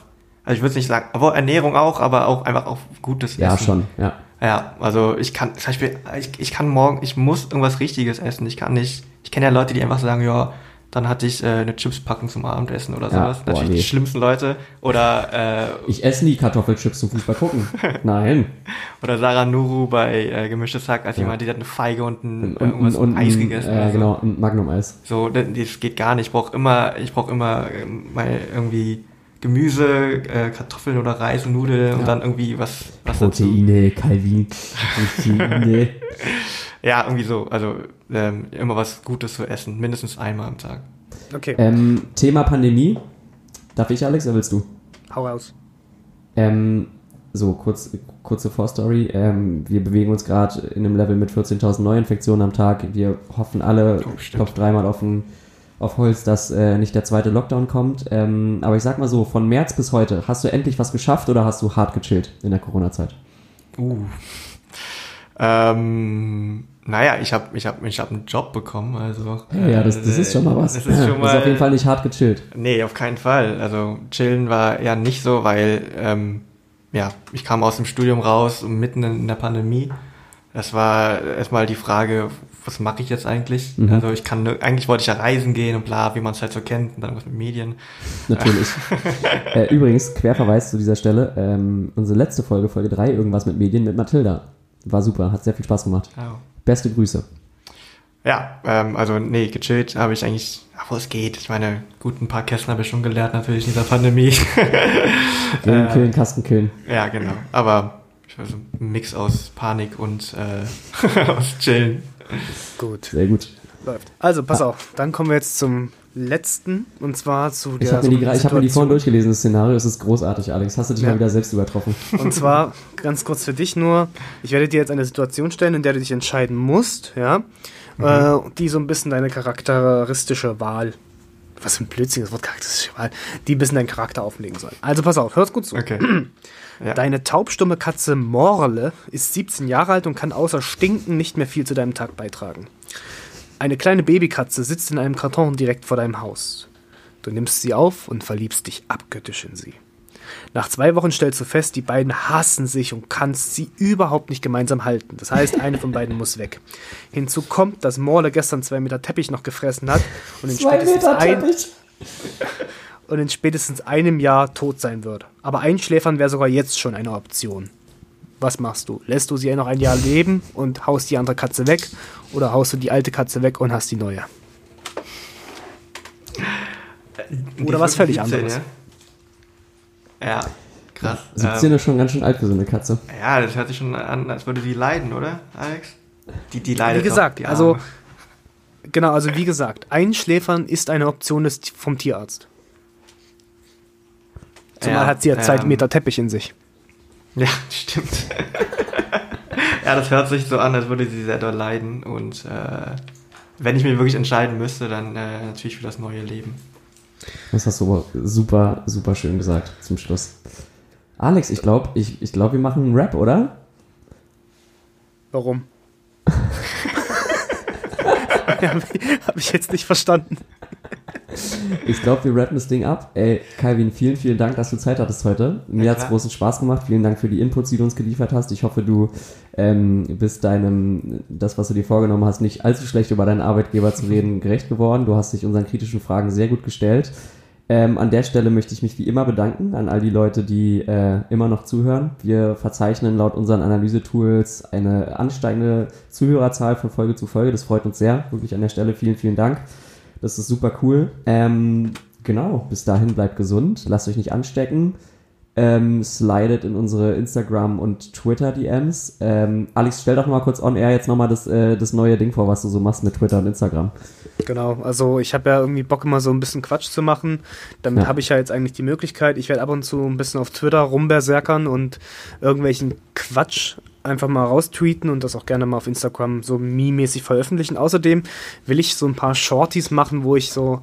also ich würde nicht sagen, aber Ernährung auch, aber auch einfach auf gutes Ja, Essen. schon, ja. Ja, also ich kann, zum Beispiel, ich, ich kann morgen, ich muss irgendwas Richtiges essen. Ich kann nicht, ich kenne ja Leute, die einfach sagen, ja, dann hatte ich äh, eine Chipspackung zum Abendessen oder Ja, sowas. boah, Natürlich nee. die schlimmsten Leute. Oder, äh, Ich esse nie Kartoffelchips zum Fußball gucken. Nein. oder Sarah Nuru bei äh, Gemischtes Hack, als Ja. jemand, die hat eine Feige und ein, Und, irgendwas und, und Eis gegessen. äh, oder so. genau, ein Magnum-Eis. So, das, das geht gar nicht. Ich brauche immer, ich brauche immer ähm, mal irgendwie Gemüse, äh, Kartoffeln oder Reis und Nudeln Ja. und dann irgendwie was, was dazu. Proteine, Calvin. Proteine. Ja, irgendwie so. Also ähm, immer was Gutes zu essen, mindestens einmal am Tag. Okay, ähm, Thema Pandemie. Darf ich, Alex, oder willst du? hau raus. Ähm, so, kurz, kurze Vorstory. Ähm, wir bewegen uns gerade in einem Level mit 14.000 Neuinfektionen am Tag. Wir hoffen alle, Oh, glaube, dreimal auf ein, auf Holz, dass äh, nicht der zweite Lockdown kommt. Ähm, aber ich sag mal so, von März bis heute, hast du endlich was geschafft oder hast du hart gechillt in der Corona-Zeit? Uh. Ähm, naja, ich habe ich hab, ich hab einen Job bekommen, also. Ja, das, das ist schon mal was. Das ist, schon mal, das ist auf jeden Fall nicht hart gechillt. Nee, auf keinen Fall. Also chillen war ja nicht so, weil ähm, ja, ich kam aus dem Studium raus mitten in der Pandemie. Das war erstmal die Frage, was mache ich jetzt eigentlich? Mhm. Also ich kann, eigentlich wollte ich ja reisen gehen und bla, wie man es halt so kennt, und dann was mit Medien. Natürlich. äh, übrigens, Querverweis zu dieser Stelle, ähm, unsere letzte Folge, Folge 3, irgendwas mit Medien mit Mathilda. War super, hat sehr viel Spaß gemacht. Oh. Beste Grüße. Ja, ähm, also nee, gechillt habe ich eigentlich, wo es geht. Ich meine, gut, ein paar Kästen habe ich schon gelernt, natürlich in dieser Pandemie. killen, killen, äh, Kasten killen. Ja, genau. Aber ich weiß, ein Mix aus Panik und äh, aus Chillen. Gut. Sehr gut. Läuft. Also, pass ah. auf, dann kommen wir jetzt zum letzten und zwar zu der. Ich habe mir, hab mir, die vorhin durchgelesen, das Szenario. Es ist großartig, Alex. Hast du dich ja. mal wieder selbst übertroffen? Und zwar ganz kurz für dich nur: Ich werde dir jetzt eine Situation stellen, in der du dich entscheiden musst, ja, mhm. äh, die so ein bisschen deine charakteristische Wahl. Was für ein Blödsinn, das Wort charakteristische Wahl, die ein bisschen deinen Charakter auflegen soll. Also pass auf, hör's gut zu. Okay. Ja. Deine taubstumme Katze Morle ist 17 Jahre alt und kann außer Stinken nicht mehr viel zu deinem Tag beitragen. Eine kleine Babykatze sitzt in einem Karton direkt vor deinem Haus. Du nimmst sie auf und verliebst dich abgöttisch in sie. Nach zwei Wochen stellst du fest, die beiden hassen sich und kannst sie überhaupt nicht gemeinsam halten. Das heißt, eine von beiden muss weg. Hinzu kommt, dass Morle gestern zwei Meter Teppich noch gefressen hat und in, spätestens, ein, und in spätestens einem Jahr tot sein wird. Aber einschläfern wäre sogar jetzt schon eine Option was machst du? Lässt du sie noch ein Jahr leben und haust die andere Katze weg oder haust du die alte Katze weg und hast die neue? Die oder was völlig 17, anderes. Ja, ja krass. 17 ähm, ist schon ganz schön alt für so eine Katze. Ja, das hört sich schon an, als würde die leiden, oder, Alex? Die, die leidet Wie gesagt, doch, also genau, also wie gesagt, Einschläfern ist eine Option des, vom Tierarzt. Zumal ja, hat sie ja zwei ähm, Meter Teppich in sich. Ja, stimmt. ja, das hört sich so an, als würde sie sehr doll leiden. Und äh, wenn ich mich wirklich entscheiden müsste, dann äh, natürlich für das neue Leben. Das hast du super, super schön gesagt zum Schluss. Alex, ich glaube, ich, ich glaub, wir machen einen Rap, oder? Warum? Habe ich jetzt nicht verstanden. Ich glaube, wir rappen das Ding ab. Ey, Calvin, vielen, vielen Dank, dass du Zeit hattest heute. Mir ja, hat es großen Spaß gemacht. Vielen Dank für die Inputs, die du uns geliefert hast. Ich hoffe, du ähm, bist deinem, das, was du dir vorgenommen hast, nicht allzu schlecht über deinen Arbeitgeber zu reden, gerecht geworden. Du hast dich unseren kritischen Fragen sehr gut gestellt. Ähm, an der Stelle möchte ich mich wie immer bedanken an all die Leute, die äh, immer noch zuhören. Wir verzeichnen laut unseren Analysetools eine ansteigende Zuhörerzahl von Folge zu Folge. Das freut uns sehr. Wirklich an der Stelle vielen, vielen Dank. Das ist super cool. Ähm, genau, bis dahin bleibt gesund, lasst euch nicht anstecken. Ähm, slidet in unsere Instagram- und Twitter-DMs. Ähm, Alex, stell doch mal kurz on air jetzt nochmal das, äh, das neue Ding vor, was du so machst mit Twitter und Instagram. Genau, also ich habe ja irgendwie Bock immer so ein bisschen Quatsch zu machen. Damit ja. habe ich ja jetzt eigentlich die Möglichkeit. Ich werde ab und zu ein bisschen auf Twitter rumberserkern und irgendwelchen Quatsch einfach mal raustweeten und das auch gerne mal auf Instagram so meme-mäßig veröffentlichen. Außerdem will ich so ein paar Shorties machen, wo ich so,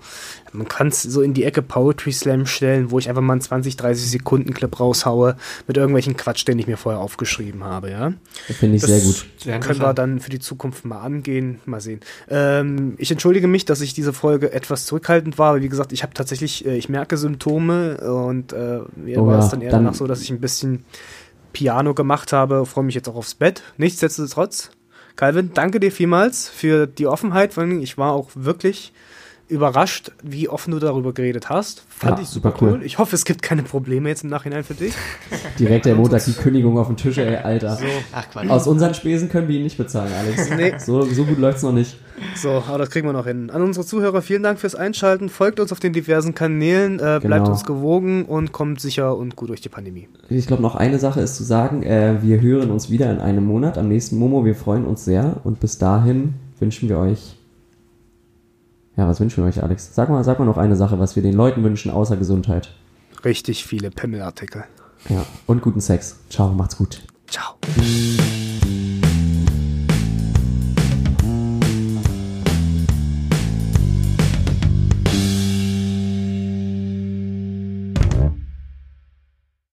man kann es so in die Ecke Poetry Slam stellen, wo ich einfach mal einen 20, 30 Sekunden Clip raushaue mit irgendwelchen Quatsch, den ich mir vorher aufgeschrieben habe, ja. Finde ich das sehr gut. Sehr können wir dann für die Zukunft mal angehen, mal sehen. Ähm, ich entschuldige mich, dass ich diese Folge etwas zurückhaltend war, aber wie gesagt, ich habe tatsächlich, äh, ich merke Symptome und äh, mir oh, war es dann eher dann danach so, dass ich ein bisschen Piano gemacht habe, freue mich jetzt auch aufs Bett. Nichtsdestotrotz, Calvin, danke dir vielmals für die Offenheit. Ich war auch wirklich überrascht, wie offen du darüber geredet hast. Fand ja, ich super cool. cool. Ich hoffe, es gibt keine Probleme jetzt im Nachhinein für dich. Direkt der Montag die Kündigung auf den Tisch, ey, Alter. So. Ach, Aus unseren Spesen können wir ihn nicht bezahlen, Alex. Nee. So, so gut läuft's noch nicht. So, aber das kriegen wir noch hin. An unsere Zuhörer, vielen Dank fürs Einschalten. Folgt uns auf den diversen Kanälen, äh, bleibt genau. uns gewogen und kommt sicher und gut durch die Pandemie. Ich glaube, noch eine Sache ist zu sagen. Äh, wir hören uns wieder in einem Monat am nächsten Momo. Wir freuen uns sehr und bis dahin wünschen wir euch ja, was wünschen wir euch, Alex? Sag mal, sag mal noch eine Sache, was wir den Leuten wünschen, außer Gesundheit. Richtig viele Pimmelartikel. Ja, und guten Sex. Ciao, macht's gut. Ciao.